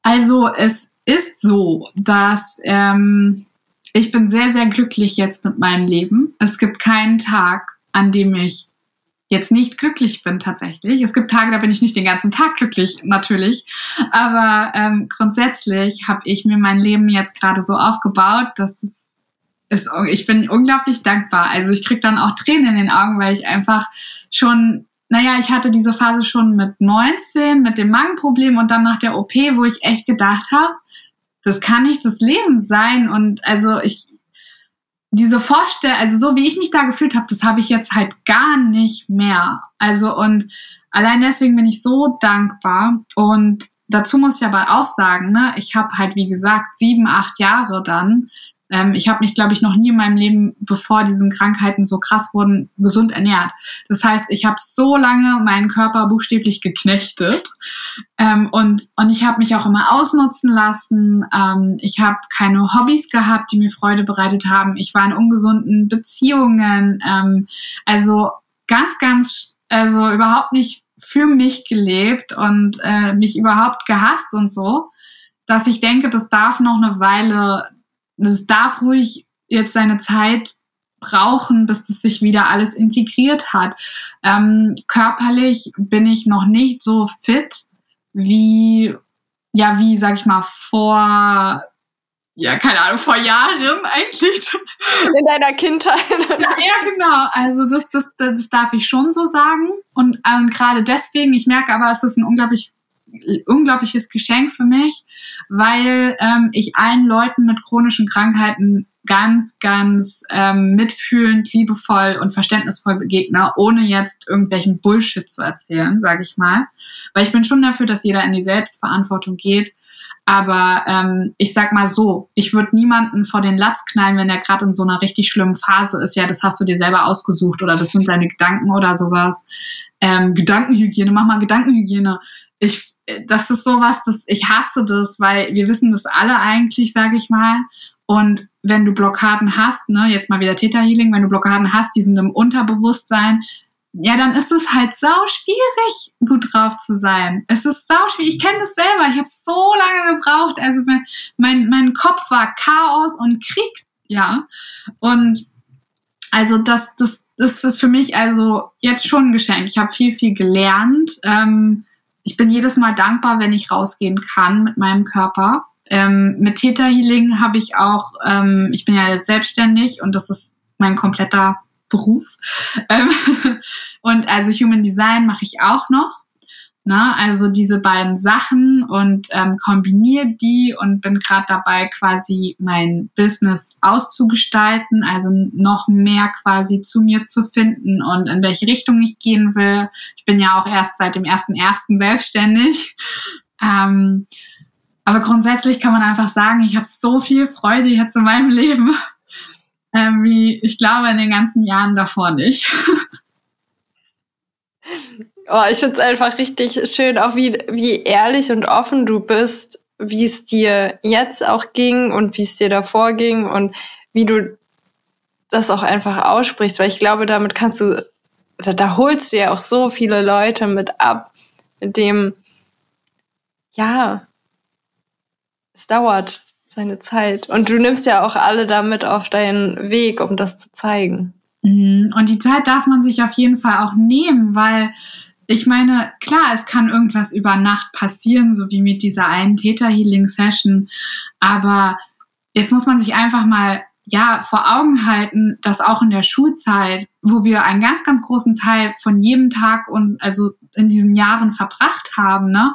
Also es ist so, dass ähm, ich bin sehr, sehr glücklich jetzt mit meinem Leben. Es gibt keinen Tag, an dem ich jetzt nicht glücklich bin tatsächlich. Es gibt Tage, da bin ich nicht den ganzen Tag glücklich, natürlich. Aber ähm, grundsätzlich habe ich mir mein Leben jetzt gerade so aufgebaut, dass es ist, ich bin unglaublich dankbar. Also ich kriege dann auch Tränen in den Augen, weil ich einfach schon, naja, ich hatte diese Phase schon mit 19, mit dem Magenproblem und dann nach der OP, wo ich echt gedacht habe, das kann nicht das Leben sein. Und also ich, diese Vorstellung, also so wie ich mich da gefühlt habe, das habe ich jetzt halt gar nicht mehr. Also und allein deswegen bin ich so dankbar. Und dazu muss ich aber auch sagen, ne, ich habe halt, wie gesagt, sieben, acht Jahre dann ähm, ich habe mich, glaube ich, noch nie in meinem Leben, bevor diesen Krankheiten so krass wurden, gesund ernährt. Das heißt, ich habe so lange meinen Körper buchstäblich geknechtet ähm, und, und ich habe mich auch immer ausnutzen lassen. Ähm, ich habe keine Hobbys gehabt, die mir Freude bereitet haben. Ich war in ungesunden Beziehungen. Ähm, also ganz, ganz, also überhaupt nicht für mich gelebt und äh, mich überhaupt gehasst und so, dass ich denke, das darf noch eine Weile es darf ruhig jetzt seine Zeit brauchen, bis das sich wieder alles integriert hat. Ähm, körperlich bin ich noch nicht so fit wie, ja, wie, sag ich mal, vor, ja, keine Ahnung, vor Jahren eigentlich. In deiner Kindheit. *laughs* ja, ja, genau. Also das, das, das darf ich schon so sagen. Und ähm, gerade deswegen, ich merke aber, es ist ein unglaublich unglaubliches Geschenk für mich, weil ähm, ich allen Leuten mit chronischen Krankheiten ganz, ganz ähm, mitfühlend, liebevoll und verständnisvoll begegne, ohne jetzt irgendwelchen Bullshit zu erzählen, sage ich mal. Weil ich bin schon dafür, dass jeder in die Selbstverantwortung geht. Aber ähm, ich sag mal so, ich würde niemanden vor den Latz knallen, wenn er gerade in so einer richtig schlimmen Phase ist. Ja, das hast du dir selber ausgesucht oder das sind deine Gedanken oder sowas. Ähm, Gedankenhygiene, mach mal Gedankenhygiene. Ich das ist sowas, das ich hasse das, weil wir wissen das alle eigentlich, sage ich mal. Und wenn du Blockaden hast, ne, jetzt mal wieder Theta Healing, wenn du Blockaden hast, die sind im Unterbewusstsein, ja, dann ist es halt sau schwierig, gut drauf zu sein. Es ist sau schwierig. Ich kenne das selber. Ich habe so lange gebraucht. Also mein, mein, mein Kopf war Chaos und Krieg, ja. Und also das, das, das ist für mich also jetzt schon ein Geschenk. Ich habe viel, viel gelernt. Ähm, ich bin jedes Mal dankbar, wenn ich rausgehen kann mit meinem Körper. Ähm, mit Theta Healing habe ich auch, ähm, ich bin ja jetzt selbstständig und das ist mein kompletter Beruf. Ähm, *laughs* und also Human Design mache ich auch noch. Ne? Also diese beiden Sachen und ähm, kombiniere die und bin gerade dabei, quasi mein Business auszugestalten, also noch mehr quasi zu mir zu finden und in welche Richtung ich gehen will. Ich bin ja auch erst seit dem 1.1. selbstständig. *laughs* Ähm, aber grundsätzlich kann man einfach sagen, ich habe so viel Freude jetzt in meinem Leben, *laughs* ähm, wie ich glaube in den ganzen Jahren davor nicht. *laughs* Oh, ich finde es einfach richtig schön, auch wie, wie ehrlich und offen du bist, wie es dir jetzt auch ging und wie es dir davor ging und wie du das auch einfach aussprichst, weil ich glaube, damit kannst du, da, da holst du ja auch so viele Leute mit ab, mit dem, ja, es dauert seine Zeit. Und du nimmst ja auch alle damit auf deinen Weg, um das zu zeigen. Mhm. Und die Zeit darf man sich auf jeden Fall auch nehmen, weil ich meine, klar, es kann irgendwas über Nacht passieren, so wie mit dieser einen Theta-Healing-Session. Aber jetzt muss man sich einfach mal ja vor Augen halten, dass auch in der Schulzeit, wo wir einen ganz, ganz großen Teil von jedem Tag und also in diesen Jahren verbracht haben, ne,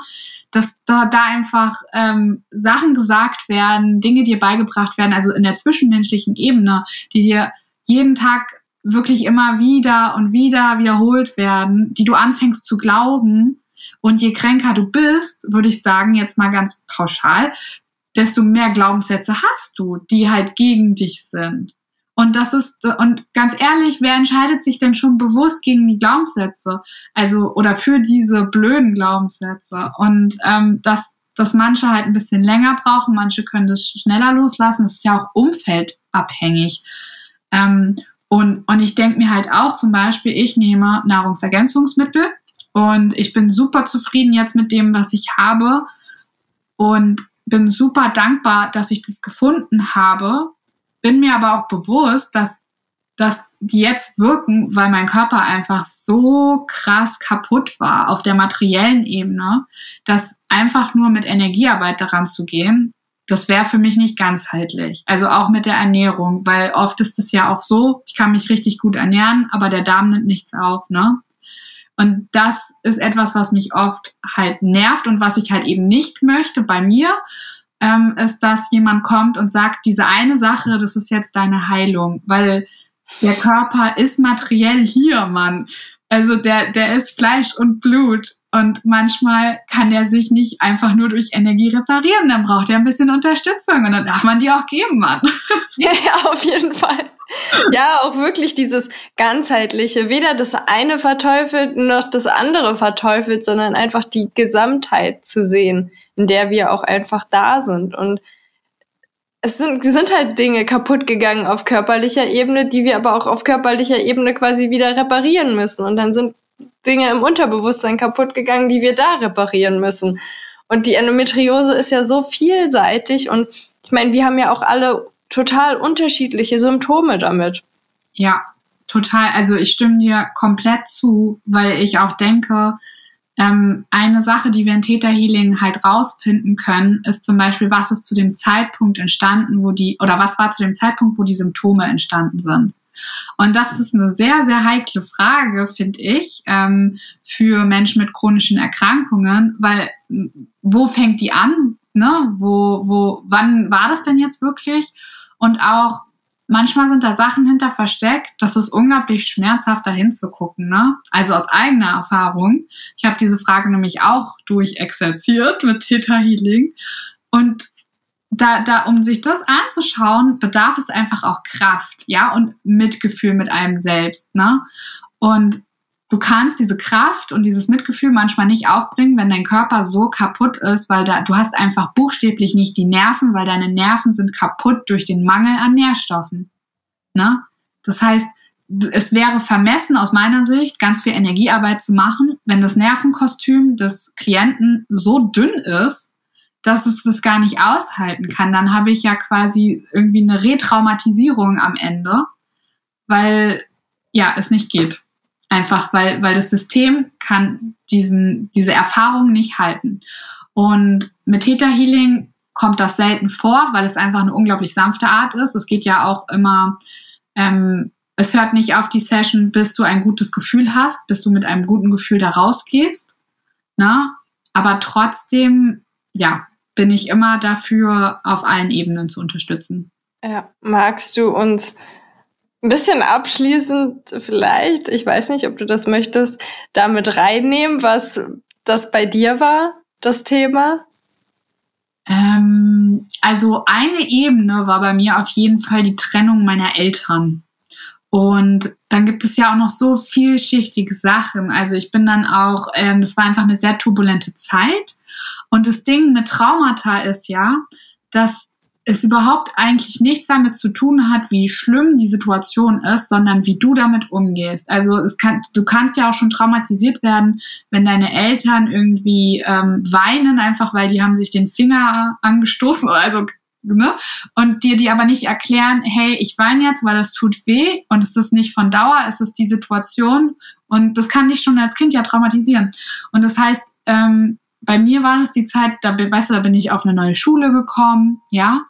dass da, da einfach ähm, Sachen gesagt werden, Dinge dir beigebracht werden, also in der zwischenmenschlichen Ebene, die dir jeden Tag wirklich immer wieder und wieder wiederholt werden, die du anfängst zu glauben. Und je kränker du bist, würde ich sagen, jetzt mal ganz pauschal, desto mehr Glaubenssätze hast du, die halt gegen dich sind. Und das ist, und ganz ehrlich, wer entscheidet sich denn schon bewusst gegen die Glaubenssätze? Also, oder für diese blöden Glaubenssätze? Und ähm, dass, dass manche halt ein bisschen länger brauchen, manche können das schneller loslassen, das ist ja auch umfeldabhängig. Ähm, und, und ich denke mir halt auch zum Beispiel, ich nehme Nahrungsergänzungsmittel und ich bin super zufrieden jetzt mit dem, was ich habe und bin super dankbar, dass ich das gefunden habe. Bin mir aber auch bewusst, dass, dass die jetzt wirken, weil mein Körper einfach so krass kaputt war auf der materiellen Ebene, dass einfach nur mit Energiearbeit daran zu gehen, das wäre für mich nicht ganzheitlich. Also auch mit der Ernährung, weil oft ist es ja auch so, ich kann mich richtig gut ernähren, aber der Darm nimmt nichts auf, ne? Und das ist etwas, was mich oft halt nervt und was ich halt eben nicht möchte bei mir, ähm, ist, dass jemand kommt und sagt, diese eine Sache, das ist jetzt deine Heilung, weil der Körper ist materiell hier, Mann. Also der, der ist Fleisch und Blut. Und manchmal kann der sich nicht einfach nur durch Energie reparieren. Dann braucht er ein bisschen Unterstützung und dann darf man die auch geben, Mann. *laughs* Ja, auf jeden Fall. Ja, auch wirklich dieses ganzheitliche. Weder das eine verteufelt noch das andere verteufelt, sondern einfach die Gesamtheit zu sehen, in der wir auch einfach da sind. Und es sind, sind halt Dinge kaputt gegangen auf körperlicher Ebene, die wir aber auch auf körperlicher Ebene quasi wieder reparieren müssen. Und dann sind Dinge im Unterbewusstsein kaputt gegangen, die wir da reparieren müssen. Und die Endometriose ist ja so vielseitig und ich meine, wir haben ja auch alle total unterschiedliche Symptome damit. Ja, total. Also ich stimme dir komplett zu, weil ich auch denke, ähm, eine Sache, die wir in Theta Healing halt rausfinden können, ist zum Beispiel, was ist zu dem Zeitpunkt entstanden, wo die, oder was war zu dem Zeitpunkt, wo die Symptome entstanden sind. Und das ist eine sehr, sehr heikle Frage, finde ich, ähm, für Menschen mit chronischen Erkrankungen, weil wo fängt die an? Ne? Wo, wo, wann war das denn jetzt wirklich? Und auch manchmal sind da Sachen hinter versteckt, das ist unglaublich schmerzhaft dahin zu gucken. Ne? Also aus eigener Erfahrung. Ich habe diese Frage nämlich auch durchexerziert mit Theta Healing. Und da, da, um sich das anzuschauen, bedarf es einfach auch Kraft, ja, und Mitgefühl mit einem selbst, ne? Und du kannst diese Kraft und dieses Mitgefühl manchmal nicht aufbringen, wenn dein Körper so kaputt ist, weil da, du hast einfach buchstäblich nicht die Nerven, weil deine Nerven sind kaputt durch den Mangel an Nährstoffen. Ne? Das heißt, es wäre vermessen aus meiner Sicht, ganz viel Energiearbeit zu machen, wenn das Nervenkostüm des Klienten so dünn ist, dass es das gar nicht aushalten kann. Dann habe ich ja quasi irgendwie eine Retraumatisierung am Ende, weil ja, es nicht geht. Einfach, weil, weil das System kann diesen, diese Erfahrung nicht halten. Und mit Theta Healing kommt das selten vor, weil es einfach eine unglaublich sanfte Art ist. Es geht ja auch immer, ähm, es hört nicht auf die Session, bis du ein gutes Gefühl hast, bis du mit einem guten Gefühl da rausgehst. Ne? Aber trotzdem, ja, bin ich immer dafür, auf allen Ebenen zu unterstützen. Ja, magst du uns ein bisschen abschließend vielleicht, ich weiß nicht, ob du das möchtest, damit reinnehmen, was das bei dir war, das Thema? Ähm, also eine Ebene war bei mir auf jeden Fall die Trennung meiner Eltern. Und dann gibt es ja auch noch so vielschichtige Sachen. Also ich bin dann auch, ähm, das war einfach eine sehr turbulente Zeit. Und das Ding mit Traumata ist ja, dass es überhaupt eigentlich nichts damit zu tun hat, wie schlimm die Situation ist, sondern wie du damit umgehst. Also es kann, du kannst ja auch schon traumatisiert werden, wenn deine Eltern irgendwie ähm, weinen, einfach weil die haben sich den Finger angestoßen, also ne? Und dir die aber nicht erklären, hey, ich weine jetzt, weil das tut weh und es ist nicht von Dauer, es ist die Situation und das kann dich schon als Kind ja traumatisieren. Und das heißt, ähm, bei mir war das die Zeit, da weißt du, da bin ich auf eine neue Schule gekommen, ja.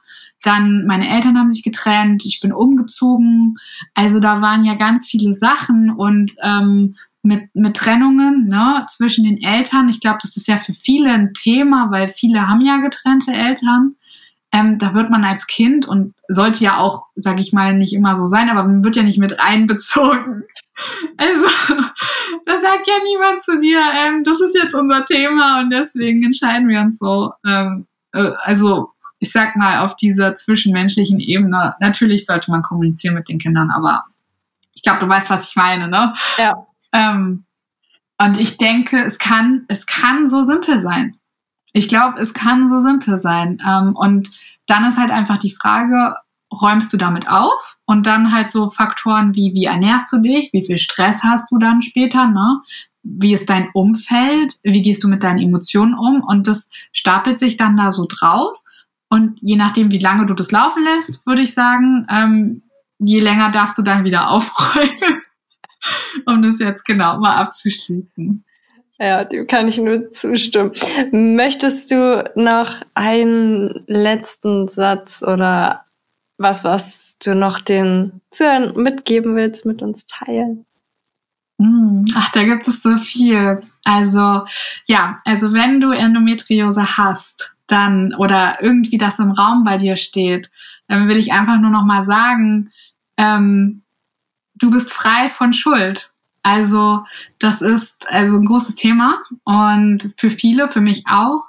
Dann meine Eltern haben sich getrennt, ich bin umgezogen. Also da waren ja ganz viele Sachen und ähm, mit, mit Trennungen ne, zwischen den Eltern. Ich glaube, das ist ja für viele ein Thema, weil viele haben ja getrennte Eltern. Ähm, da wird man als Kind und sollte ja auch, sag ich mal, nicht immer so sein, aber man wird ja nicht mit einbezogen. *laughs* Also, da sagt ja niemand zu dir, ähm, das ist jetzt unser Thema und deswegen entscheiden wir uns so. Ähm, äh, also, ich sag mal, auf dieser zwischenmenschlichen Ebene, natürlich sollte man kommunizieren mit den Kindern, aber ich glaube, du weißt, was ich meine, ne? Ja. Ähm, und ich denke, es kann, es kann so simpel sein. Ich glaube, es kann so simpel sein. Ähm, und dann ist halt einfach die Frage, räumst du damit auf? Und dann halt so Faktoren wie, wie ernährst du dich? Wie viel Stress hast du dann später? Ne? Wie ist dein Umfeld? Wie gehst du mit deinen Emotionen um? Und das stapelt sich dann da so drauf. Und je nachdem, wie lange du das laufen lässt, würde ich sagen, ähm, je länger darfst du dann wieder *laughs* aufräumen, um das jetzt genau mal abzuschließen. Ja, dem kann ich nur zustimmen. Möchtest du noch einen letzten Satz oder was, was du noch den Zuhörern mitgeben willst, mit uns teilen? Hm, ach, da gibt es so viel. Also, ja, also wenn du Endometriose hast, dann oder irgendwie das im Raum bei dir steht, dann will ich einfach nur noch mal sagen, ähm, du bist frei von Schuld. Also das ist also ein großes Thema und für viele, für mich auch.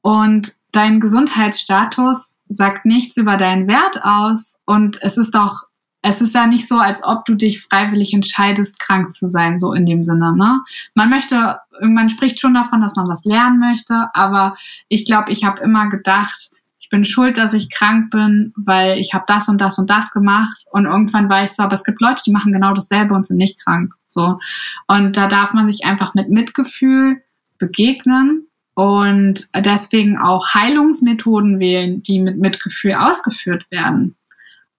Und dein Gesundheitsstatus sagt nichts über deinen Wert aus. Und es ist doch, es ist ja nicht so, als ob du dich freiwillig entscheidest, krank zu sein, so in dem Sinne. Ne? Man möchte, man spricht schon davon, dass man was lernen möchte, aber ich glaube, ich habe immer gedacht, ich bin schuld, dass ich krank bin, weil ich habe das und das und das gemacht. Und irgendwann war ich so, aber es gibt Leute, die machen genau dasselbe und sind nicht krank. So. Und da darf man sich einfach mit Mitgefühl begegnen und deswegen auch Heilungsmethoden wählen, die mit Mitgefühl ausgeführt werden.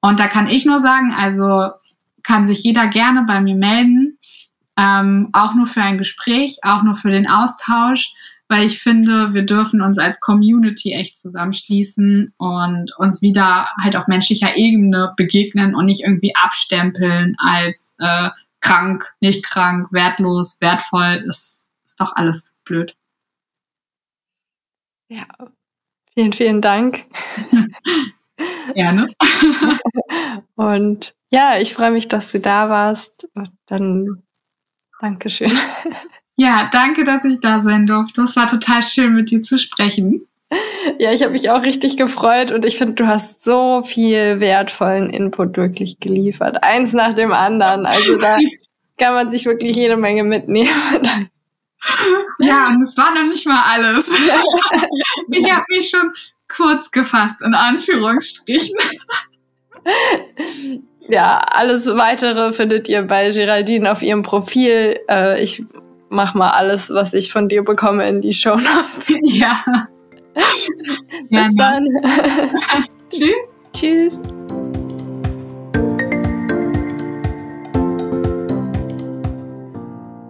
Und da kann ich nur sagen, also kann sich jeder gerne bei mir melden, ähm, auch nur für ein Gespräch, auch nur für den Austausch weil ich finde, wir dürfen uns als Community echt zusammenschließen und uns wieder halt auf menschlicher Ebene begegnen und nicht irgendwie abstempeln als äh, krank, nicht krank, wertlos, wertvoll. Das ist doch alles blöd. Ja, vielen, vielen Dank. *laughs* Gerne. *laughs* und ja, ich freue mich, dass du da warst. Und dann Dankeschön. Ja, danke, dass ich da sein durfte. Es war total schön, mit dir zu sprechen. Ja, ich habe mich auch richtig gefreut und ich finde, du hast so viel wertvollen Input wirklich geliefert. Eins nach dem anderen. Also da *laughs* kann man sich wirklich jede Menge mitnehmen. Ja, und es war noch nicht mal alles. *laughs* Ich habe mich schon kurz gefasst, in Anführungsstrichen. *laughs* Ja, alles weitere findet ihr bei Geraldine auf ihrem Profil. Äh, ich mach mal alles, was ich von dir bekomme, in die Show Notes. *laughs* Ja. Bis dann. *laughs* Tschüss. Tschüss.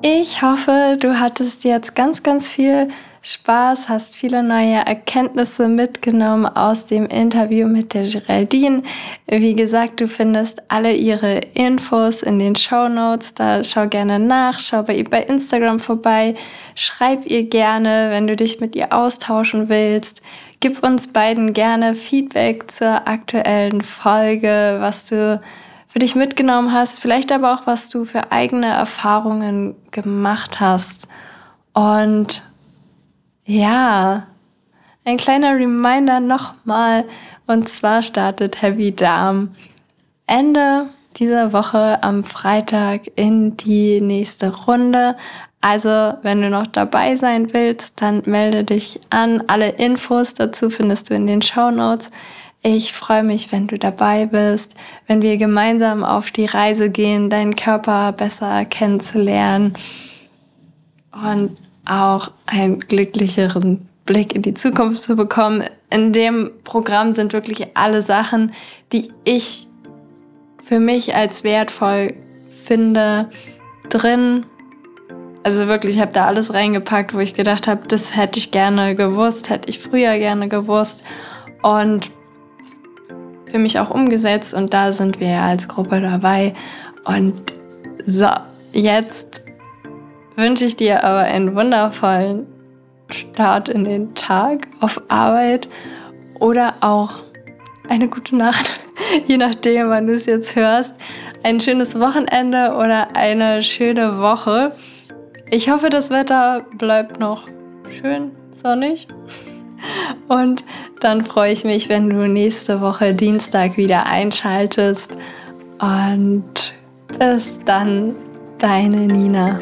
Ich hoffe, du hattest jetzt ganz, ganz viel Spaß, hast viele neue Erkenntnisse mitgenommen aus dem Interview mit der Geraldine. Wie gesagt, du findest alle ihre Infos in den Show Notes. Da schau gerne nach, schau bei ihr bei Instagram vorbei, schreib ihr gerne, wenn du dich mit ihr austauschen willst. Gib uns beiden gerne Feedback zur aktuellen Folge, was du für dich mitgenommen hast, vielleicht aber auch, was du für eigene Erfahrungen gemacht hast. Und ja, ein kleiner Reminder nochmal. Und zwar startet Heavy Darm Ende dieser Woche am Freitag in die nächste Runde. Also, wenn du noch dabei sein willst, dann melde dich an. Alle Infos dazu findest du in den Show Notes. Ich freue mich, wenn du dabei bist, wenn wir gemeinsam auf die Reise gehen, deinen Körper besser kennenzulernen und auch einen glücklicheren Blick in die Zukunft zu bekommen. In dem Programm sind wirklich alle Sachen, die ich für mich als wertvoll finde, drin. Also wirklich, ich habe da alles reingepackt, wo ich gedacht habe, das hätte ich gerne gewusst, hätte ich früher gerne gewusst und für mich auch umgesetzt. Und da sind wir als Gruppe dabei. Und so, jetzt wünsche ich dir aber einen wundervollen Start in den Tag auf Arbeit oder auch eine gute Nacht, *laughs* je nachdem, wann du es jetzt hörst. Ein schönes Wochenende oder eine schöne Woche. Ich hoffe, das Wetter bleibt noch schön sonnig. *laughs* Und dann freue ich mich, wenn du nächste Woche Dienstag wieder einschaltest. Und bis dann, deine Nina.